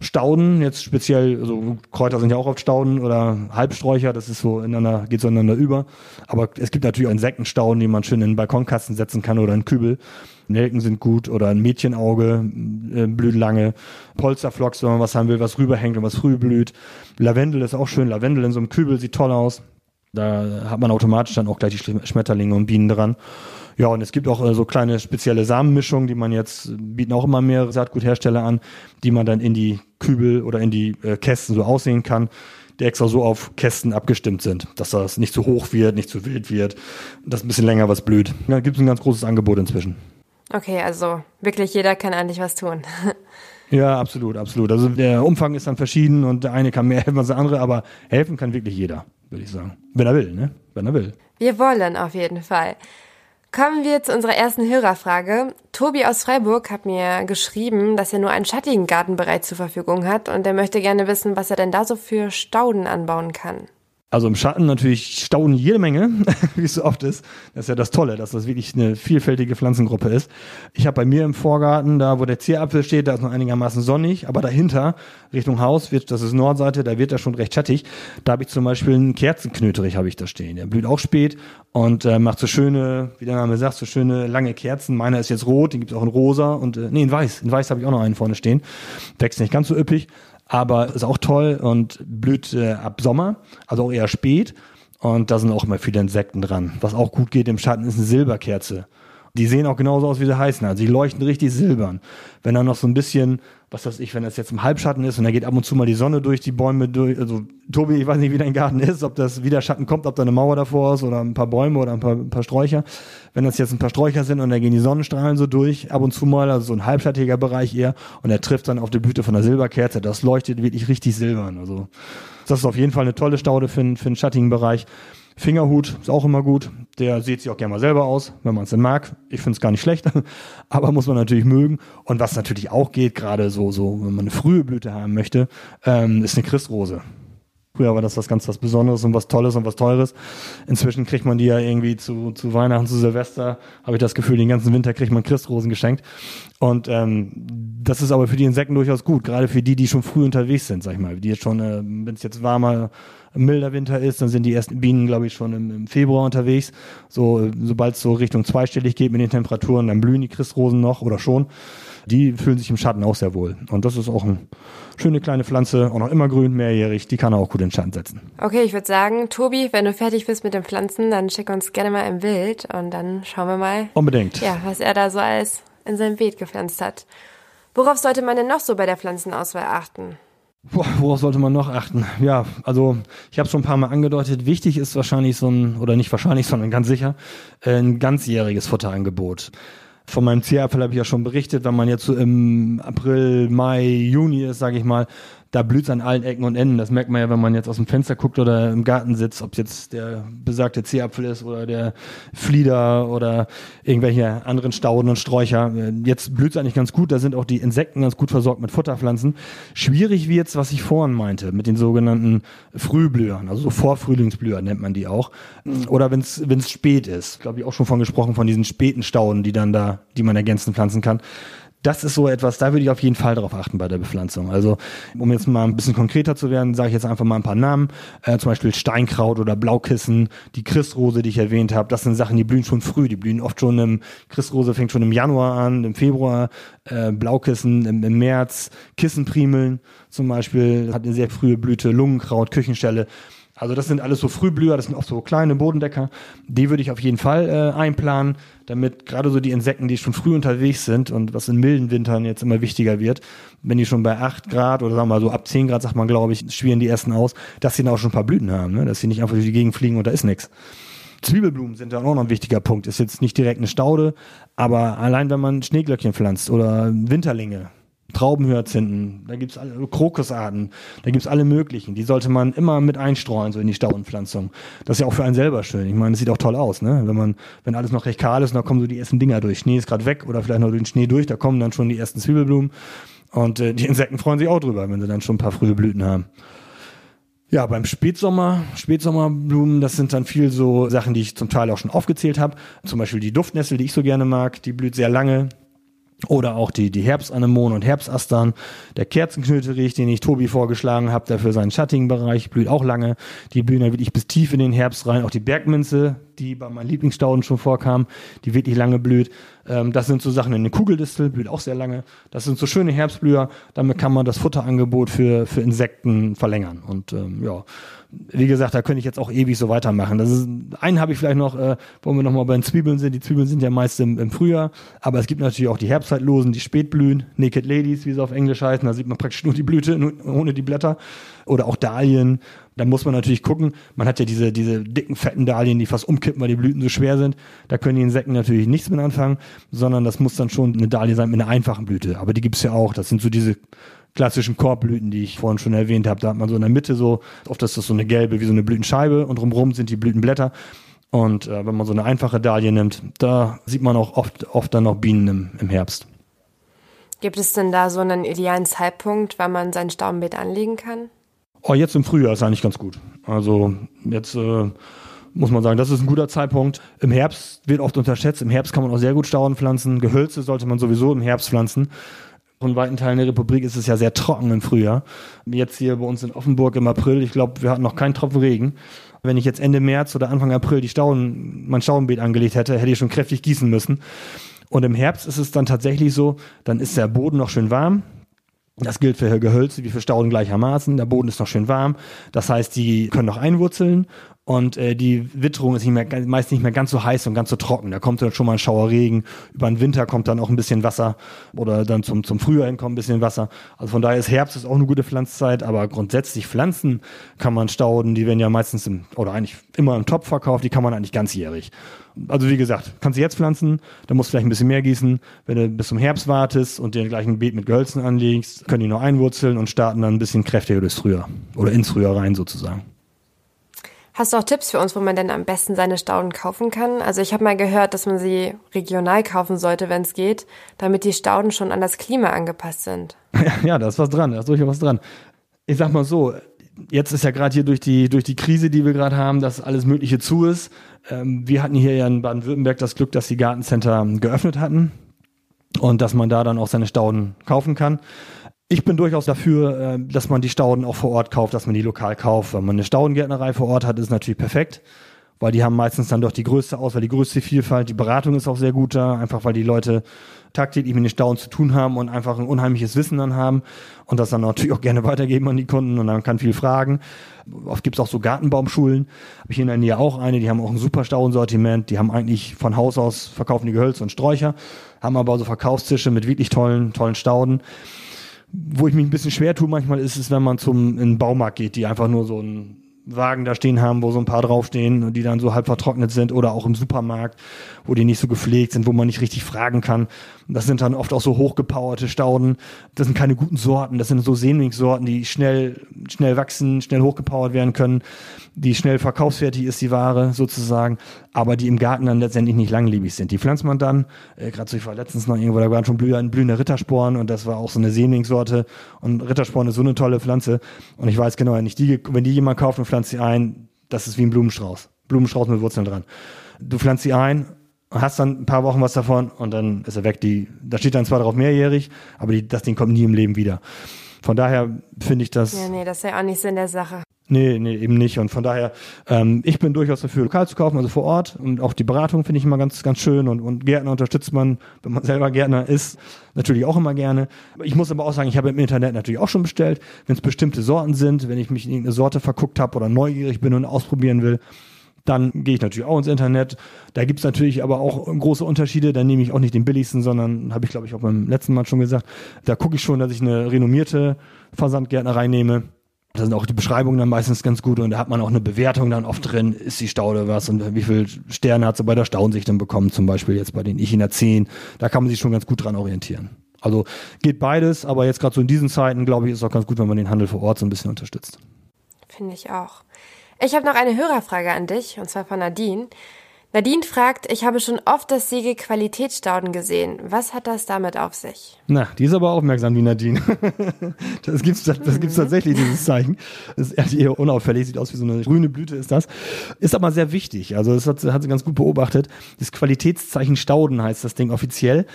Stauden, jetzt speziell, also Kräuter sind ja auch oft Stauden oder Halbsträucher, das ist so ineinander, geht so ineinander über. Aber es gibt natürlich auch Insektenstauden, die man schön in den Balkonkasten setzen kann oder in Kübel. Nelken sind gut oder ein Mädchenauge äh, blüht lange. Polsterflocks, wenn man was haben will, was rüberhängt und was früh blüht. Lavendel ist auch schön. Lavendel in so einem Kübel sieht toll aus. Da hat man automatisch dann auch gleich die Schmetterlinge und Bienen dran. Ja, und es gibt auch äh, so kleine spezielle Samenmischungen, die man jetzt bieten auch immer mehr Saatguthersteller an, die man dann in die Kübel oder in die äh, Kästen so aussehen kann, die extra so auf Kästen abgestimmt sind, dass das nicht zu hoch wird, nicht zu wild wird, dass ein bisschen länger was blüht. Da gibt es ein ganz großes Angebot inzwischen.
Okay, also wirklich jeder kann eigentlich was tun.
Ja, absolut, absolut. Also der Umfang ist dann verschieden und der eine kann mehr helfen als der andere, aber helfen kann wirklich jeder, würde ich sagen. Wenn er will, ne? Wenn er will.
Wir wollen auf jeden Fall. Kommen wir zu unserer ersten Hörerfrage. Tobi aus Freiburg hat mir geschrieben, dass er nur einen schattigen Gartenbereich zur Verfügung hat und er möchte gerne wissen, was er denn da so für Stauden anbauen kann.
Also im Schatten natürlich Stauden jede Menge, wie es so oft ist. Das ist ja das Tolle, dass das wirklich eine vielfältige Pflanzengruppe ist. Ich habe bei mir im Vorgarten, da wo der Zierapfel steht, da ist noch einigermaßen sonnig, aber dahinter, Richtung Haus, wird, das ist Nordseite, da wird das schon recht schattig. Da habe ich zum Beispiel einen Kerzenknöterich habe ich da stehen. Der blüht auch spät und äh, macht so schöne, wie der Name sagt, so schöne lange Kerzen. Meiner ist jetzt rot, den gibt es auch in rosa und äh, nee, in weiß. In weiß habe ich auch noch einen vorne stehen. Wächst nicht ganz so üppig, aber ist auch toll und blüht äh, ab Sommer, also auch eher spät. Und da sind auch immer viele Insekten dran. Was auch gut geht im Schatten ist eine Silberkerze. Die sehen auch genauso aus, wie sie heißen. Also die leuchten richtig silbern. Wenn dann noch so ein bisschen was weiß ich, wenn das jetzt im Halbschatten ist und da geht ab und zu mal die Sonne durch die Bäume durch. Also, Tobi, ich weiß nicht, wie dein Garten ist, ob das wieder Schatten kommt, ob da eine Mauer davor ist oder ein paar Bäume oder ein paar, ein paar Sträucher. Wenn das jetzt ein paar Sträucher sind und da gehen die Sonnenstrahlen so durch, ab und zu mal, also so ein halbschattiger Bereich eher, und er trifft dann auf die Blüte von der Silberkerze, das leuchtet wirklich richtig silbern. Also, das ist auf jeden Fall eine tolle Staude für, für einen schattigen Bereich. Fingerhut ist auch immer gut. Der sieht sich auch gerne mal selber aus, wenn man es denn mag. Ich finde es gar nicht schlecht, aber muss man natürlich mögen. Und was natürlich auch geht, gerade so, so, wenn man eine frühe Blüte haben möchte, ähm, ist eine Christrose. Früher war das was ganz was Besonderes und was Tolles und was Teures. Inzwischen kriegt man die ja irgendwie zu, zu Weihnachten, zu Silvester, habe ich das Gefühl, den ganzen Winter kriegt man Christrosen geschenkt. Und ähm, das ist aber für die Insekten durchaus gut, gerade für die, die schon früh unterwegs sind, sag ich mal. Die jetzt schon, äh, wenn es jetzt warmer, milder Winter ist, dann sind die ersten Bienen, glaube ich, schon im, im Februar unterwegs. So, sobald es so Richtung zweistellig geht mit den Temperaturen, dann blühen die Christrosen noch oder schon die fühlen sich im Schatten auch sehr wohl. Und das ist auch eine schöne kleine Pflanze, auch noch immer grün, mehrjährig, die kann er auch gut in Schatten setzen.
Okay, ich würde sagen, Tobi, wenn du fertig bist mit den Pflanzen, dann schick uns gerne mal ein Bild und dann schauen wir mal.
Unbedingt.
Ja, was er da so alles in seinem Beet gepflanzt hat. Worauf sollte man denn noch so bei der Pflanzenauswahl achten?
Worauf sollte man noch achten? Ja, also ich habe es schon ein paar Mal angedeutet. Wichtig ist wahrscheinlich so ein, oder nicht wahrscheinlich, sondern ganz sicher, ein ganzjähriges Futterangebot. Von meinem Zierapfel habe ich ja schon berichtet, wenn man jetzt so im April, Mai, Juni ist, sage ich mal, da blüht es an allen Ecken und Enden. Das merkt man ja, wenn man jetzt aus dem Fenster guckt oder im Garten sitzt, ob es jetzt der besagte Zierapfel ist oder der Flieder oder irgendwelche anderen Stauden und Sträucher. Jetzt blüht es eigentlich ganz gut. Da sind auch die Insekten ganz gut versorgt mit Futterpflanzen. Schwierig wird's, was ich vorhin meinte, mit den sogenannten Frühblühern, also so Vorfrühlingsblüher nennt man die auch. Oder wenn es spät ist. Glaube ich auch schon von gesprochen, von diesen späten Stauden, die dann da, die man ergänzend pflanzen kann das ist so etwas, da würde ich auf jeden Fall darauf achten bei der Bepflanzung. Also um jetzt mal ein bisschen konkreter zu werden, sage ich jetzt einfach mal ein paar Namen. Äh, zum Beispiel Steinkraut oder Blaukissen, die Christrose, die ich erwähnt habe. Das sind Sachen, die blühen schon früh. Die blühen oft schon im, Christrose fängt schon im Januar an, im Februar, äh, Blaukissen im, im März, Kissenprimeln zum Beispiel hat eine sehr frühe Blüte, Lungenkraut, Küchenstelle. Also das sind alles so Frühblüher, das sind auch so kleine Bodendecker. Die würde ich auf jeden Fall äh, einplanen, damit gerade so die Insekten, die schon früh unterwegs sind und was in milden Wintern jetzt immer wichtiger wird, wenn die schon bei 8 Grad oder sagen wir mal so ab 10 Grad, sagt man glaube ich, schwirren die ersten aus, dass sie dann auch schon ein paar Blüten haben, ne? dass sie nicht einfach durch die Gegend fliegen und da ist nichts. Zwiebelblumen sind dann auch noch ein wichtiger Punkt. Ist jetzt nicht direkt eine Staude, aber allein wenn man Schneeglöckchen pflanzt oder Winterlinge, Traubenhyazinthen, da gibt's alle Krokusarten, da gibt's alle möglichen. Die sollte man immer mit einstreuen, so in die Staudenpflanzung. Das ist ja auch für einen selber schön. Ich meine, das sieht auch toll aus, ne? Wenn man, wenn alles noch recht kahl ist und da kommen so die ersten Dinger durch. Schnee ist gerade weg oder vielleicht noch durch den Schnee durch, da kommen dann schon die ersten Zwiebelblumen. Und äh, die Insekten freuen sich auch drüber, wenn sie dann schon ein paar frühe Blüten haben. Ja, beim Spätsommer, Spätsommerblumen, das sind dann viel so Sachen, die ich zum Teil auch schon aufgezählt habe. Zum Beispiel die Duftnessel, die ich so gerne mag, die blüht sehr lange. Oder auch die, die Herbstanemonen und Herbstastern. Der Kerzenknöterich, den ich Tobi vorgeschlagen habe, der für seinen schattigen Bereich blüht auch lange. Die blühen ja wirklich bis tief in den Herbst rein. Auch die Bergminze, die bei meinen Lieblingsstauden schon vorkam, die wirklich lange blüht. Ähm, das sind so Sachen in den Kugeldistel, blüht auch sehr lange. Das sind so schöne Herbstblüher. Damit kann man das Futterangebot für, für Insekten verlängern. Und ähm, ja, wie gesagt, da könnte ich jetzt auch ewig so weitermachen. Das ist, einen habe ich vielleicht noch, äh, wo wir nochmal bei den Zwiebeln sind. Die Zwiebeln sind ja meist im, im Frühjahr, aber es gibt natürlich auch die Herbstzeitlosen, die Spätblühen, Naked Ladies, wie sie auf Englisch heißen. Da sieht man praktisch nur die Blüte, nur, ohne die Blätter. Oder auch Dahlien. Da muss man natürlich gucken. Man hat ja diese, diese dicken, fetten Dahlien, die fast umkippen, weil die Blüten so schwer sind. Da können die Insekten natürlich nichts mit anfangen, sondern das muss dann schon eine Dahlie sein mit einer einfachen Blüte. Aber die gibt's ja auch. Das sind so diese klassischen Korbblüten, die ich vorhin schon erwähnt habe. Da hat man so in der Mitte so, oft ist das so eine gelbe, wie so eine Blütenscheibe und drumherum sind die Blütenblätter. Und äh, wenn man so eine einfache Dahlie nimmt, da sieht man auch oft, oft dann noch Bienen im, im Herbst.
Gibt es denn da so einen idealen Zeitpunkt, wann man sein Staudenbeet anlegen kann?
Oh, jetzt im Frühjahr ist eigentlich ganz gut. Also jetzt äh, muss man sagen, das ist ein guter Zeitpunkt. Im Herbst wird oft unterschätzt. Im Herbst kann man auch sehr gut Stauden pflanzen. Gehölze sollte man sowieso im Herbst pflanzen. In weiten Teilen der Republik ist es ja sehr trocken im Frühjahr. Jetzt hier bei uns in Offenburg im April, ich glaube, wir hatten noch keinen Tropfen Regen. Wenn ich jetzt Ende März oder Anfang April die Stauden, mein Staudenbeet angelegt hätte, hätte ich schon kräftig gießen müssen. Und im Herbst ist es dann tatsächlich so, dann ist der Boden noch schön warm. Das gilt für Gehölze wie für Stauden gleichermaßen. Der Boden ist noch schön warm. Das heißt, die können noch einwurzeln und äh, die Witterung ist nicht mehr, meist nicht mehr ganz so heiß und ganz so trocken. Da kommt dann schon mal ein Schauerregen. Über den Winter kommt dann auch ein bisschen Wasser oder dann zum, zum Frühjahr hin kommt ein bisschen Wasser. Also von daher ist Herbst ist auch eine gute Pflanzzeit, aber grundsätzlich Pflanzen kann man Stauden, die werden ja meistens im, oder eigentlich immer im Topf verkauft, die kann man eigentlich ganzjährig. Also wie gesagt, kannst du jetzt pflanzen, dann musst du vielleicht ein bisschen mehr gießen. Wenn du bis zum Herbst wartest und dir gleich ein Beet mit Gehölzen anlegst, können die noch einwurzeln und starten dann ein bisschen kräftiger durchs Frühjahr oder ins Frühjahr rein sozusagen.
Hast du auch Tipps für uns, wo man denn am besten seine Stauden kaufen kann? Also ich habe mal gehört, dass man sie regional kaufen sollte, wenn es geht, damit die Stauden schon an das Klima angepasst sind.
Ja, da ist was dran, da ist durchaus was dran. Ich sag mal so, jetzt ist ja gerade hier durch die, durch die Krise, die wir gerade haben, dass alles Mögliche zu ist. Ähm, wir hatten hier ja in Baden-Württemberg das Glück, dass die Gartencenter geöffnet hatten und dass man da dann auch seine Stauden kaufen kann. Ich bin durchaus dafür, äh, dass man die Stauden auch vor Ort kauft, dass man die lokal kauft. Wenn man eine Staudengärtnerei vor Ort hat, ist natürlich perfekt, weil die haben meistens dann doch die größte Auswahl, die größte Vielfalt. Die Beratung ist auch sehr gut da, einfach weil die Leute tagtäglich mit den Stauden zu tun haben und einfach ein unheimliches Wissen dann haben und das dann natürlich auch gerne weitergeben an die Kunden und dann kann viel fragen. Oft gibt es auch so Gartenbaumschulen, habe ich hier in der Nähe auch eine, die haben auch ein super Staudensortiment, die haben eigentlich von Haus aus verkaufen die Gehölze und Sträucher, haben aber so Verkaufstische mit wirklich tollen, tollen Stauden. Wo ich mich ein bisschen schwer tue manchmal ist es, wenn man zum in den Baumarkt geht, die einfach nur so ein Wagen da stehen haben, wo so ein paar draufstehen und die dann so halb vertrocknet sind oder auch im Supermarkt, wo die nicht so gepflegt sind, wo man nicht richtig fragen kann. Das sind dann oft auch so hochgepowerte Stauden. Das sind keine guten Sorten. Das sind so Sämlingssorten, die schnell, schnell wachsen, schnell hochgepowert werden können, die schnell verkaufsfertig ist, die Ware sozusagen, aber die im Garten dann letztendlich nicht langlebig sind. Die pflanzt man dann, äh, gerade so, ich war letztens noch irgendwo, da waren schon blühende, blühende Rittersporen und das war auch so eine Sämlingssorte und Rittersporen ist so eine tolle Pflanze und ich weiß genau, wenn, ich die, wenn die jemand kauft und pflanzt sie ein, das ist wie ein Blumenstrauß. Blumenstrauß mit Wurzeln dran. Du pflanzt sie ein hast dann ein paar Wochen was davon und dann ist er weg. Die, da steht dann zwar drauf mehrjährig, aber die, das Ding kommt nie im Leben wieder. Von daher finde ich das.
Ja, nee, das ist ja auch nicht Sinn der Sache.
Nee, nee, eben nicht. Und von daher, ähm, ich bin durchaus dafür, lokal zu kaufen, also vor Ort. Und auch die Beratung finde ich immer ganz, ganz schön. Und, und Gärtner unterstützt man, wenn man selber Gärtner ist, natürlich auch immer gerne. Ich muss aber auch sagen, ich habe im Internet natürlich auch schon bestellt, wenn es bestimmte Sorten sind, wenn ich mich in irgendeine Sorte verguckt habe oder neugierig bin und ausprobieren will dann gehe ich natürlich auch ins Internet. Da gibt's natürlich aber auch große Unterschiede. Da nehme ich auch nicht den billigsten, sondern habe ich, glaube ich, auch beim letzten Mal schon gesagt. Da gucke ich schon, dass ich eine renommierte Versandgärtnerei nehme. Da sind auch die Beschreibungen dann meistens ganz gut und da hat man auch eine Bewertung dann oft drin, ist die Staude was und wie viele Sterne hat sie bei der Staudensicht dann bekommen, zum Beispiel jetzt bei den Ich in der 10. Da kann man sich schon ganz gut dran orientieren. Also geht beides, aber jetzt gerade so in diesen Zeiten, glaube ich, ist auch ganz gut, wenn man den Handel vor Ort so ein bisschen unterstützt.
Finde ich auch. Ich habe noch eine Hörerfrage an dich, und zwar von Nadine. Nadine fragt, ich habe schon oft das Siegel Qualitätsstauden gesehen. Was hat das damit auf sich?
Na, die ist aber aufmerksam, die Nadine. das gibt's, das gibt's tatsächlich, dieses Zeichen. Das ist eher unauffällig, sieht aus wie so eine grüne Blüte ist das. Ist aber sehr wichtig. Also, das hat, hat sie ganz gut beobachtet. Das Qualitätszeichen Stauden heißt das Ding offiziell.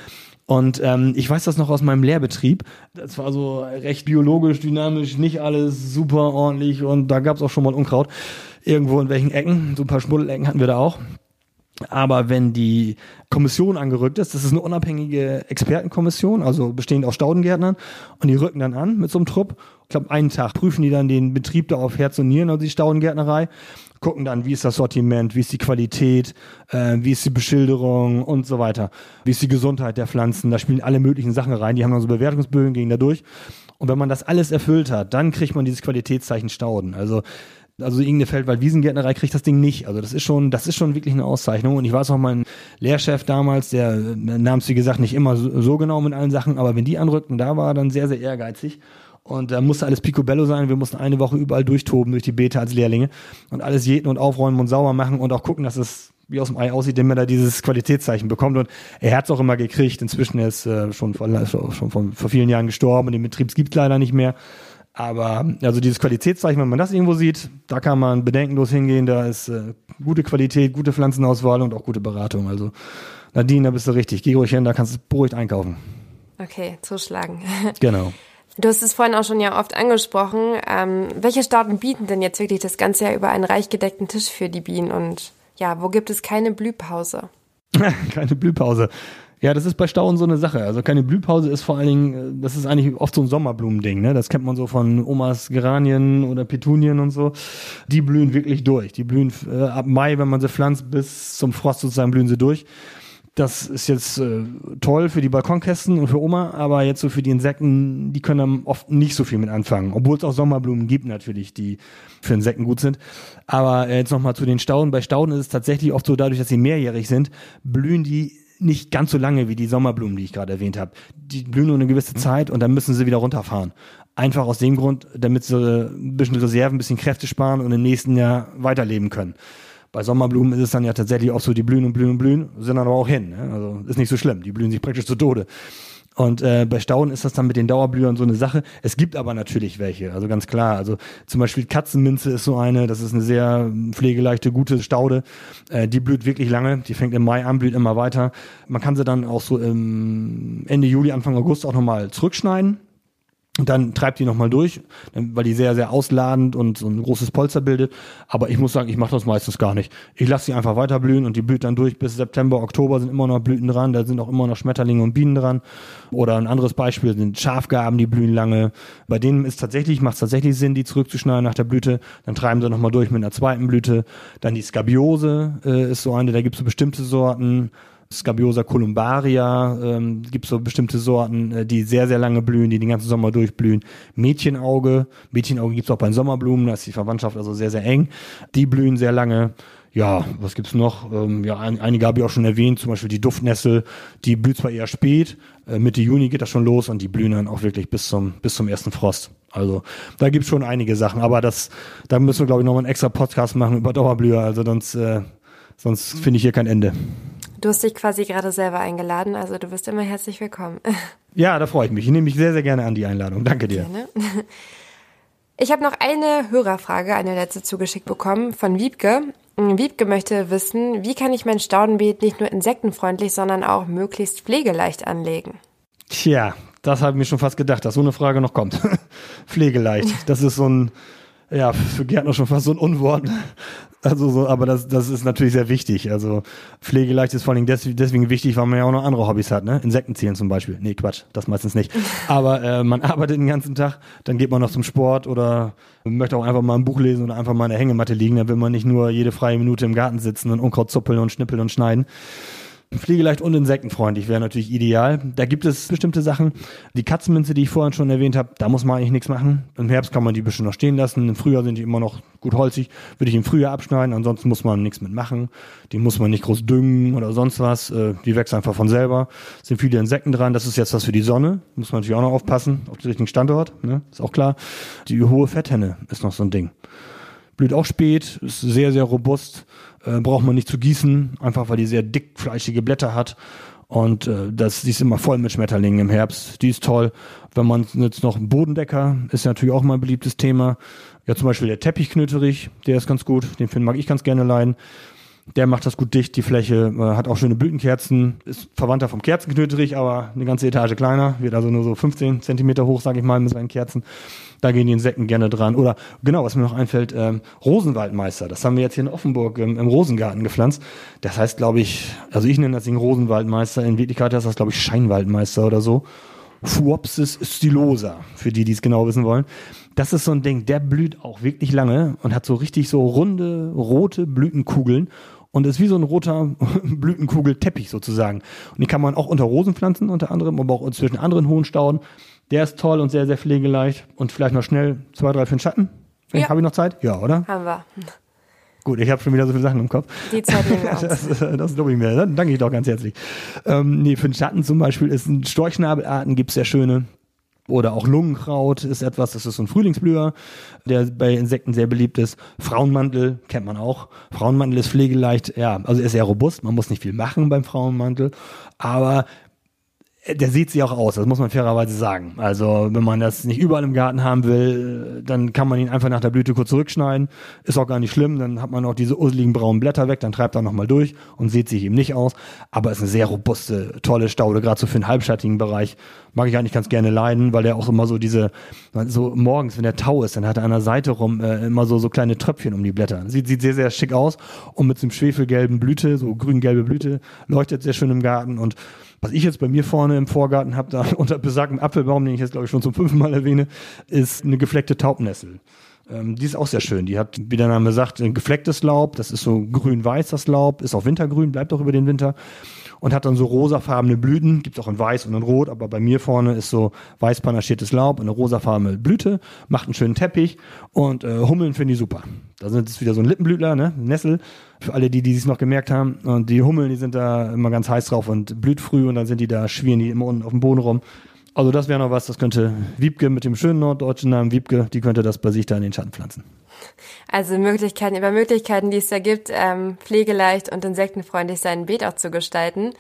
Und ähm, ich weiß das noch aus meinem Lehrbetrieb. Das war so recht biologisch, dynamisch, nicht alles super ordentlich und da gab es auch schon mal Unkraut. Irgendwo in welchen Ecken, so ein paar Schmuddelecken hatten wir da auch. Aber wenn die Kommission angerückt ist, das ist eine unabhängige Expertenkommission, also bestehend aus Staudengärtnern, und die rücken dann an mit so einem Trupp. Ich glaube, einen Tag prüfen die dann den Betrieb da auf Herz und Nieren, also die Staudengärtnerei, gucken dann, wie ist das Sortiment, wie ist die Qualität, äh, wie ist die Beschilderung und so weiter, wie ist die Gesundheit der Pflanzen. Da spielen alle möglichen Sachen rein. Die haben dann so Bewertungsbögen, gehen da durch. Und wenn man das alles erfüllt hat, dann kriegt man dieses Qualitätszeichen Stauden. Also also irgendeine Feldwald-Wiesengärtnerei kriegt das Ding nicht. Also das ist schon, das ist schon wirklich eine Auszeichnung. Und ich weiß auch, mein Lehrchef damals, der nahm es wie gesagt nicht immer so, so genau mit allen Sachen, aber wenn die anrückten, da war er dann sehr, sehr ehrgeizig. Und da musste alles picobello sein. Wir mussten eine Woche überall durchtoben durch die Beete als Lehrlinge und alles jäten und aufräumen und sauber machen und auch gucken, dass es wie aus dem Ei aussieht, damit er dieses Qualitätszeichen bekommt. Und er hat es auch immer gekriegt. Inzwischen ist äh, schon, vor, schon vor, vor vielen Jahren gestorben und den Betrieb gibt leider nicht mehr. Aber also dieses Qualitätszeichen, wenn man das irgendwo sieht, da kann man bedenkenlos hingehen. Da ist äh, gute Qualität, gute Pflanzenauswahl und auch gute Beratung. Also Nadine, da bist du richtig. Geh ruhig hin, da kannst du beruhigt einkaufen.
Okay, zuschlagen.
Genau.
Du hast es vorhin auch schon ja oft angesprochen. Ähm, welche Staaten bieten denn jetzt wirklich das ganze Jahr über einen reich gedeckten Tisch für die Bienen? Und ja, wo gibt es keine Blühpause?
keine Blühpause. Ja, das ist bei Stauden so eine Sache. Also keine Blühpause ist vor allen Dingen, äh, das ist eigentlich oft so ein Sommerblumending. Ne? Das kennt man so von Omas Geranien oder Petunien und so. Die blühen wirklich durch. Die blühen äh, ab Mai, wenn man sie pflanzt, bis zum Frost sozusagen blühen sie durch. Das ist jetzt äh, toll für die Balkonkästen und für Oma, aber jetzt so für die Insekten, die können dann oft nicht so viel mit anfangen. Obwohl es auch Sommerblumen gibt natürlich, die für Insekten gut sind. Aber äh, jetzt nochmal zu den Stauden. Bei Stauden ist es tatsächlich oft so, dadurch, dass sie mehrjährig sind, blühen die nicht ganz so lange wie die Sommerblumen, die ich gerade erwähnt habe. Die blühen nur eine gewisse Zeit und dann müssen sie wieder runterfahren. Einfach aus dem Grund, damit sie ein bisschen Reserven, ein bisschen Kräfte sparen und im nächsten Jahr weiterleben können. Bei Sommerblumen ist es dann ja tatsächlich auch so, die blühen und blühen und blühen, sind dann aber auch hin. Ne? Also ist nicht so schlimm, die blühen sich praktisch zu Tode. Und äh, bei Stauden ist das dann mit den Dauerblühern so eine Sache. Es gibt aber natürlich welche, also ganz klar. Also zum Beispiel Katzenminze ist so eine, das ist eine sehr pflegeleichte, gute Staude. Äh, die blüht wirklich lange, die fängt im Mai an, blüht immer weiter. Man kann sie dann auch so im Ende Juli, Anfang August auch nochmal zurückschneiden und dann treibt die nochmal durch, weil die sehr, sehr ausladend und so ein großes Polster bildet. Aber ich muss sagen, ich mache das meistens gar nicht. Ich lasse sie einfach weiter blühen und die blüht dann durch bis September, Oktober sind immer noch Blüten dran, da sind auch immer noch Schmetterlinge und Bienen dran. Oder ein anderes Beispiel sind Schafgaben, die blühen lange. Bei denen ist tatsächlich, macht es tatsächlich Sinn, die zurückzuschneiden nach der Blüte. Dann treiben sie nochmal durch mit einer zweiten Blüte. Dann die Skabiose äh, ist so eine, da gibt es so bestimmte Sorten. Scabiosa columbaria, ähm, gibt so bestimmte Sorten, äh, die sehr, sehr lange blühen, die den ganzen Sommer durchblühen. Mädchenauge, Mädchenauge gibt's auch bei Sommerblumen, da ist die Verwandtschaft also sehr, sehr eng. Die blühen sehr lange. Ja, was gibt's noch? Ähm, ja, ein, einige habe ich auch schon erwähnt, zum Beispiel die Duftnessel, die blüht zwar eher spät, äh, Mitte Juni geht das schon los und die blühen dann auch wirklich bis zum, bis zum ersten Frost. Also da gibt's schon einige Sachen, aber das, da müssen wir, glaube ich, nochmal einen extra Podcast machen über Dauerblüher, also sonst, äh, sonst finde ich hier kein Ende.
Du hast dich quasi gerade selber eingeladen, also du bist immer herzlich willkommen.
Ja, da freue ich mich. Ich nehme mich sehr, sehr gerne an die Einladung. Danke dir. Gerne.
Ich habe noch eine Hörerfrage, eine letzte zugeschickt bekommen von Wiebke. Wiebke möchte wissen, wie kann ich mein Staudenbeet nicht nur insektenfreundlich, sondern auch möglichst pflegeleicht anlegen?
Tja, das habe ich mir schon fast gedacht, dass so eine Frage noch kommt. pflegeleicht. Das ist so ein, ja, für Gärtner schon fast so ein Unwort. Also so, aber das, das ist natürlich sehr wichtig. Also pflegeleicht ist vor allem deswegen, deswegen wichtig, weil man ja auch noch andere Hobbys hat, ne? Insekten zählen zum Beispiel. Nee, Quatsch, das meistens nicht. Aber äh, man arbeitet den ganzen Tag, dann geht man noch zum Sport oder möchte auch einfach mal ein Buch lesen oder einfach mal in der Hängematte liegen. Dann will man nicht nur jede freie Minute im Garten sitzen und Unkraut zuppeln und schnippeln und schneiden. Pflegeleicht und insektenfreundlich wäre natürlich ideal. Da gibt es bestimmte Sachen. Die Katzenminze, die ich vorhin schon erwähnt habe, da muss man eigentlich nichts machen. Im Herbst kann man die bestimmt noch stehen lassen. Im Frühjahr sind die immer noch gut holzig. Würde ich im Frühjahr abschneiden. Ansonsten muss man nichts mitmachen. Die muss man nicht groß düngen oder sonst was. Äh, die wächst einfach von selber. Es sind viele Insekten dran. Das ist jetzt was für die Sonne. Muss man natürlich auch noch aufpassen. Auf den richtigen Standort. Ne? Ist auch klar. Die hohe Fetthenne ist noch so ein Ding. Blüht auch spät. Ist sehr, sehr robust äh, braucht man nicht zu gießen, einfach weil die sehr dickfleischige Blätter hat. Und äh, das, die ist immer voll mit Schmetterlingen im Herbst. Die ist toll. Wenn man jetzt noch einen Bodendecker, ist natürlich auch mal ein beliebtes Thema. Ja, zum Beispiel der Teppichknöterich, der ist ganz gut. Den Film mag ich ganz gerne leiden. Der macht das gut dicht, die Fläche, äh, hat auch schöne Blütenkerzen, ist Verwandter vom Kerzenknöterich, aber eine ganze Etage kleiner, wird also nur so 15 Zentimeter hoch, sage ich mal, mit seinen Kerzen. Da gehen die Insekten gerne dran. Oder genau, was mir noch einfällt, ähm, Rosenwaldmeister. Das haben wir jetzt hier in Offenburg im, im Rosengarten gepflanzt. Das heißt, glaube ich, also ich nenne das Ding Rosenwaldmeister. In Wirklichkeit heißt das, glaube ich, Scheinwaldmeister oder so. Fuopsis stylosa, für die, die es genau wissen wollen. Das ist so ein Ding, der blüht auch wirklich lange und hat so richtig so runde, rote Blütenkugeln und ist wie so ein roter Blütenkugelteppich sozusagen. Und die kann man auch unter Rosen pflanzen, unter anderem, aber auch zwischen anderen hohen Stauden. Der ist toll und sehr, sehr pflegeleicht. Und vielleicht noch schnell zwei, drei für den Schatten. Ja. Habe ich noch Zeit? Ja, oder?
Haben wir.
Gut, ich habe schon wieder so viele Sachen im Kopf.
Die Zeit nehmen wir uns.
Das, das glaube ich mir. Dann danke ich doch ganz herzlich. Ähm, nee, für den Schatten zum Beispiel ist ein Storchschnabelarten, gibt es sehr schöne. Oder auch Lungenkraut ist etwas, das ist so ein Frühlingsblüher, der bei Insekten sehr beliebt ist. Frauenmantel kennt man auch. Frauenmantel ist pflegeleicht, ja, also er ist sehr robust, man muss nicht viel machen beim Frauenmantel, aber der sieht sie auch aus, das muss man fairerweise sagen. Also, wenn man das nicht überall im Garten haben will, dann kann man ihn einfach nach der Blüte kurz zurückschneiden. Ist auch gar nicht schlimm, dann hat man auch diese urseligen braunen Blätter weg, dann treibt er nochmal durch und sieht sich eben nicht aus. Aber ist eine sehr robuste, tolle Staude, gerade so für den halbschattigen Bereich. Mag ich eigentlich ganz gerne leiden, weil der auch immer so diese, so morgens, wenn der Tau ist, dann hat er an der Seite rum äh, immer so, so kleine Tröpfchen um die Blätter. Sieht, sieht sehr, sehr schick aus und mit so einem schwefelgelben Blüte, so grün-gelbe Blüte, leuchtet sehr schön im Garten und was ich jetzt bei mir vorne im Vorgarten habe, da unter besagtem Apfelbaum, den ich jetzt glaube ich schon zum fünften Mal erwähne, ist eine gefleckte Taubnessel. Ähm, die ist auch sehr schön. Die hat, wie der Name sagt, ein geflecktes Laub. Das ist so grün-weiß, das Laub. Ist auch wintergrün, bleibt auch über den Winter. Und hat dann so rosafarbene Blüten. Gibt auch in weiß und in rot. Aber bei mir vorne ist so weiß panaschiertes Laub und eine rosafarbene Blüte. Macht einen schönen Teppich. Und äh, Hummeln finde ich super. Da sind es wieder so ein Lippenblütler, ne? Nessel. Für alle, die, die es noch gemerkt haben. Und die Hummeln, die sind da immer ganz heiß drauf und blüht früh. Und dann sind die da, schwirren die immer unten auf dem Boden rum. Also das wäre noch was, das könnte Wiebke mit dem schönen norddeutschen Namen Wiebke, die könnte das bei sich da in den Schatten pflanzen.
Also Möglichkeiten über Möglichkeiten, die es da gibt, ähm, pflegeleicht und insektenfreundlich sein Beet auch zu gestalten.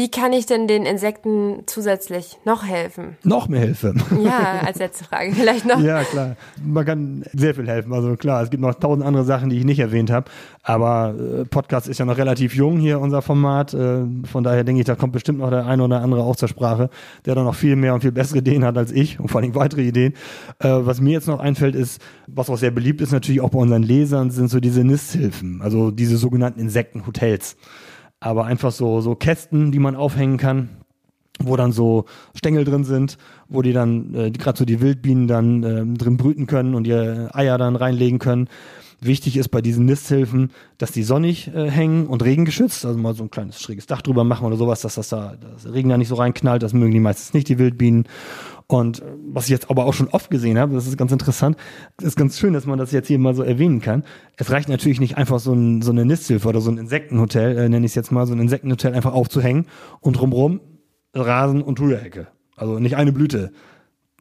Wie kann ich denn den Insekten zusätzlich noch helfen?
Noch mehr helfen.
Ja, als letzte Frage vielleicht noch.
ja, klar. Man kann sehr viel helfen. Also klar, es gibt noch tausend andere Sachen, die ich nicht erwähnt habe. Aber äh, Podcast ist ja noch relativ jung hier, unser Format. Äh, von daher denke ich, da kommt bestimmt noch der eine oder andere auch zur Sprache, der da noch viel mehr und viel bessere Ideen hat als ich und vor allem weitere Ideen. Äh, was mir jetzt noch einfällt, ist, was auch sehr beliebt ist natürlich auch bei unseren Lesern, sind so diese Nisthilfen. Also diese sogenannten Insektenhotels aber einfach so, so Kästen, die man aufhängen kann, wo dann so Stängel drin sind, wo die dann, äh, gerade so die Wildbienen dann äh, drin brüten können und ihre Eier dann reinlegen können. Wichtig ist bei diesen Nisthilfen, dass die sonnig äh, hängen und regengeschützt, also mal so ein kleines schräges Dach drüber machen oder sowas, dass das da, das Regen da nicht so reinknallt, das mögen die meistens nicht, die Wildbienen. Und was ich jetzt aber auch schon oft gesehen habe, das ist ganz interessant, ist ganz schön, dass man das jetzt hier mal so erwähnen kann. Es reicht natürlich nicht einfach so, ein, so eine Nisthilfe oder so ein Insektenhotel, äh, nenne ich es jetzt mal, so ein Insektenhotel einfach aufzuhängen und drumrum Rasen und Rührhecke. Also nicht eine Blüte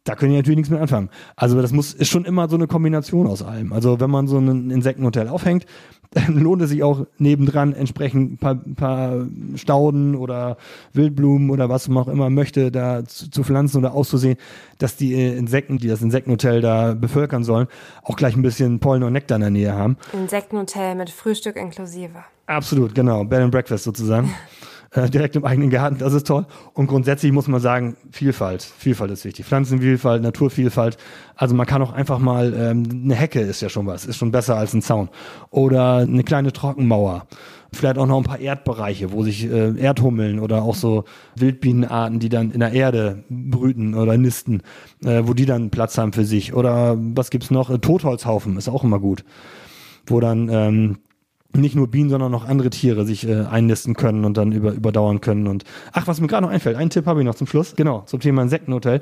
da können die natürlich nichts mehr anfangen. Also das muss ist schon immer so eine Kombination aus allem. Also wenn man so ein Insektenhotel aufhängt, dann lohnt es sich auch nebendran entsprechend ein paar, paar Stauden oder Wildblumen oder was man auch immer möchte, da zu, zu pflanzen oder auszusehen, dass die Insekten, die das Insektenhotel da bevölkern sollen, auch gleich ein bisschen Pollen und Nektar in der Nähe haben.
Insektenhotel mit Frühstück inklusive.
Absolut, genau. Bed and Breakfast sozusagen. äh, direkt im eigenen Garten, das ist toll. Und grundsätzlich muss man sagen, Vielfalt, Vielfalt ist wichtig. Pflanzenvielfalt, Naturvielfalt. Also man kann auch einfach mal, ähm, eine Hecke ist ja schon was, ist schon besser als ein Zaun. Oder eine kleine Trockenmauer. Vielleicht auch noch ein paar Erdbereiche, wo sich äh, Erdhummeln oder auch so Wildbienenarten, die dann in der Erde brüten oder nisten, äh, wo die dann Platz haben für sich. Oder was gibt's noch? Äh, Totholzhaufen ist auch immer gut. Wo dann ähm, nicht nur Bienen, sondern auch andere Tiere sich äh, einnisten können und dann über, überdauern können. Und ach, was mir gerade noch einfällt, einen Tipp habe ich noch zum Schluss, genau, zum Thema Insektenhotel.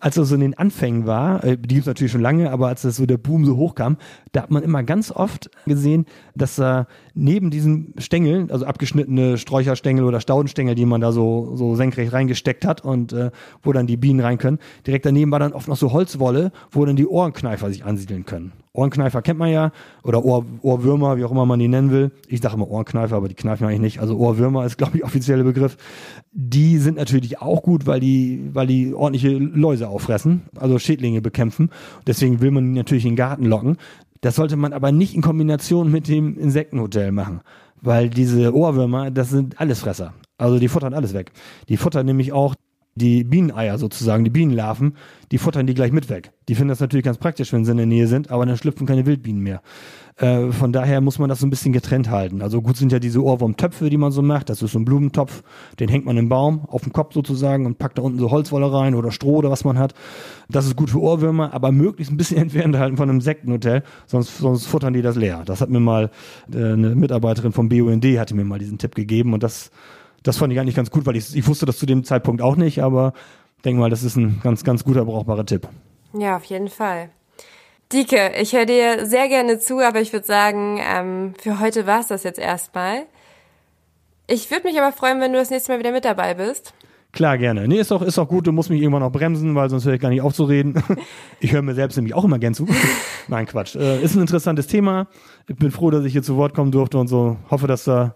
Als es so in den Anfängen war, äh, die gibt es natürlich schon lange, aber als das so der Boom so hochkam, da hat man immer ganz oft gesehen, dass äh, neben diesen Stängeln, also abgeschnittene Sträucherstängel oder Staudenstängel, die man da so, so senkrecht reingesteckt hat und äh, wo dann die Bienen rein können, direkt daneben war dann oft noch so Holzwolle, wo dann die Ohrenkneifer sich ansiedeln können. Ohrenkneifer kennt man ja, oder Ohr, Ohrwürmer, wie auch immer man die nennen will. Ich sage immer Ohrenkneifer, aber die kneifen eigentlich nicht. Also Ohrwürmer ist, glaube ich, offizieller Begriff. Die sind natürlich auch gut, weil die, weil die ordentliche Läuse auffressen, also Schädlinge bekämpfen. Deswegen will man die natürlich in den Garten locken. Das sollte man aber nicht in Kombination mit dem Insektenhotel machen, weil diese Ohrwürmer, das sind Allesfresser. Also die futtern alles weg. Die futtern nämlich auch die Bieneneier sozusagen, die Bienenlarven, die futtern die gleich mit weg. Die finden das natürlich ganz praktisch, wenn sie in der Nähe sind, aber dann schlüpfen keine Wildbienen mehr. Äh, von daher muss man das so ein bisschen getrennt halten. Also gut sind ja diese Ohrwurmtöpfe, die man so macht. Das ist so ein Blumentopf, den hängt man im Baum auf dem Kopf sozusagen und packt da unten so Holzwolle rein oder Stroh oder was man hat. Das ist gut für Ohrwürmer, aber möglichst ein bisschen entfernt halten von einem Sektenhotel, sonst, sonst futtern die das leer. Das hat mir mal äh, eine Mitarbeiterin vom BUND hatte mir mal diesen Tipp gegeben und das das fand ich eigentlich ganz gut, weil ich, ich wusste das zu dem Zeitpunkt auch nicht, aber denke mal, das ist ein ganz, ganz guter, brauchbarer Tipp.
Ja, auf jeden Fall. Dieke, ich höre dir sehr gerne zu, aber ich würde sagen, ähm, für heute war es das jetzt erstmal. Ich würde mich aber freuen, wenn du das nächste Mal wieder mit dabei bist.
Klar, gerne. Nee, ist doch, ist doch gut, du musst mich irgendwann auch bremsen, weil sonst höre ich gar nicht aufzureden. Ich höre mir selbst nämlich auch immer gern zu. Nein, Quatsch. Äh, ist ein interessantes Thema. Ich bin froh, dass ich hier zu Wort kommen durfte und so. Hoffe, dass da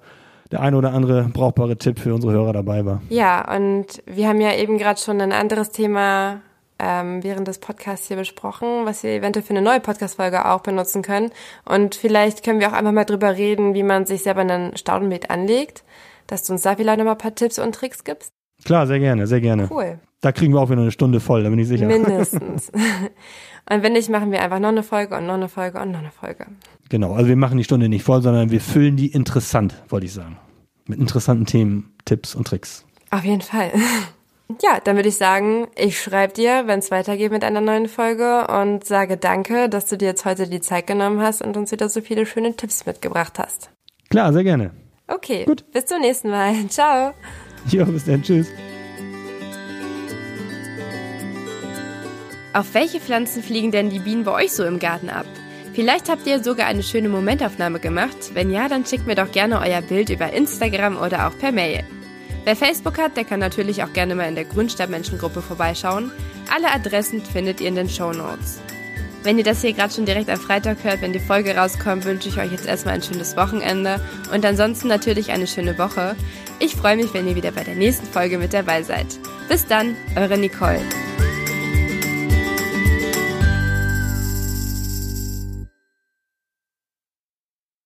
der eine oder andere brauchbare Tipp für unsere Hörer dabei war.
Ja, und wir haben ja eben gerade schon ein anderes Thema ähm, während des Podcasts hier besprochen, was wir eventuell für eine neue Podcast-Folge auch benutzen können. Und vielleicht können wir auch einfach mal drüber reden, wie man sich selber ein Staudenbeet anlegt, dass du uns da vielleicht noch mal ein paar Tipps und Tricks gibst.
Klar, sehr gerne, sehr gerne.
Cool.
Da kriegen wir auch wieder eine Stunde voll, da bin ich sicher.
Mindestens. und wenn nicht, machen wir einfach noch eine Folge und noch eine Folge und noch eine Folge.
Genau, also wir machen die Stunde nicht voll, sondern wir füllen die interessant, wollte ich sagen. Mit interessanten Themen, Tipps und Tricks.
Auf jeden Fall. Ja, dann würde ich sagen, ich schreibe dir, wenn es weitergeht mit einer neuen Folge und sage danke, dass du dir jetzt heute die Zeit genommen hast und uns wieder so viele schöne Tipps mitgebracht hast.
Klar, sehr gerne.
Okay, Gut. bis zum nächsten Mal. Ciao.
Jo, bis dann. Tschüss.
Auf welche Pflanzen fliegen denn die Bienen bei euch so im Garten ab? Vielleicht habt ihr sogar eine schöne Momentaufnahme gemacht. Wenn ja, dann schickt mir doch gerne euer Bild über Instagram oder auch per Mail. Wer Facebook hat, der kann natürlich auch gerne mal in der Grünstadtmenschengruppe vorbeischauen. Alle Adressen findet ihr in den Show Notes. Wenn ihr das hier gerade schon direkt am Freitag hört, wenn die Folge rauskommt, wünsche ich euch jetzt erstmal ein schönes Wochenende und ansonsten natürlich eine schöne Woche. Ich freue mich, wenn ihr wieder bei der nächsten Folge mit dabei seid. Bis dann, eure Nicole.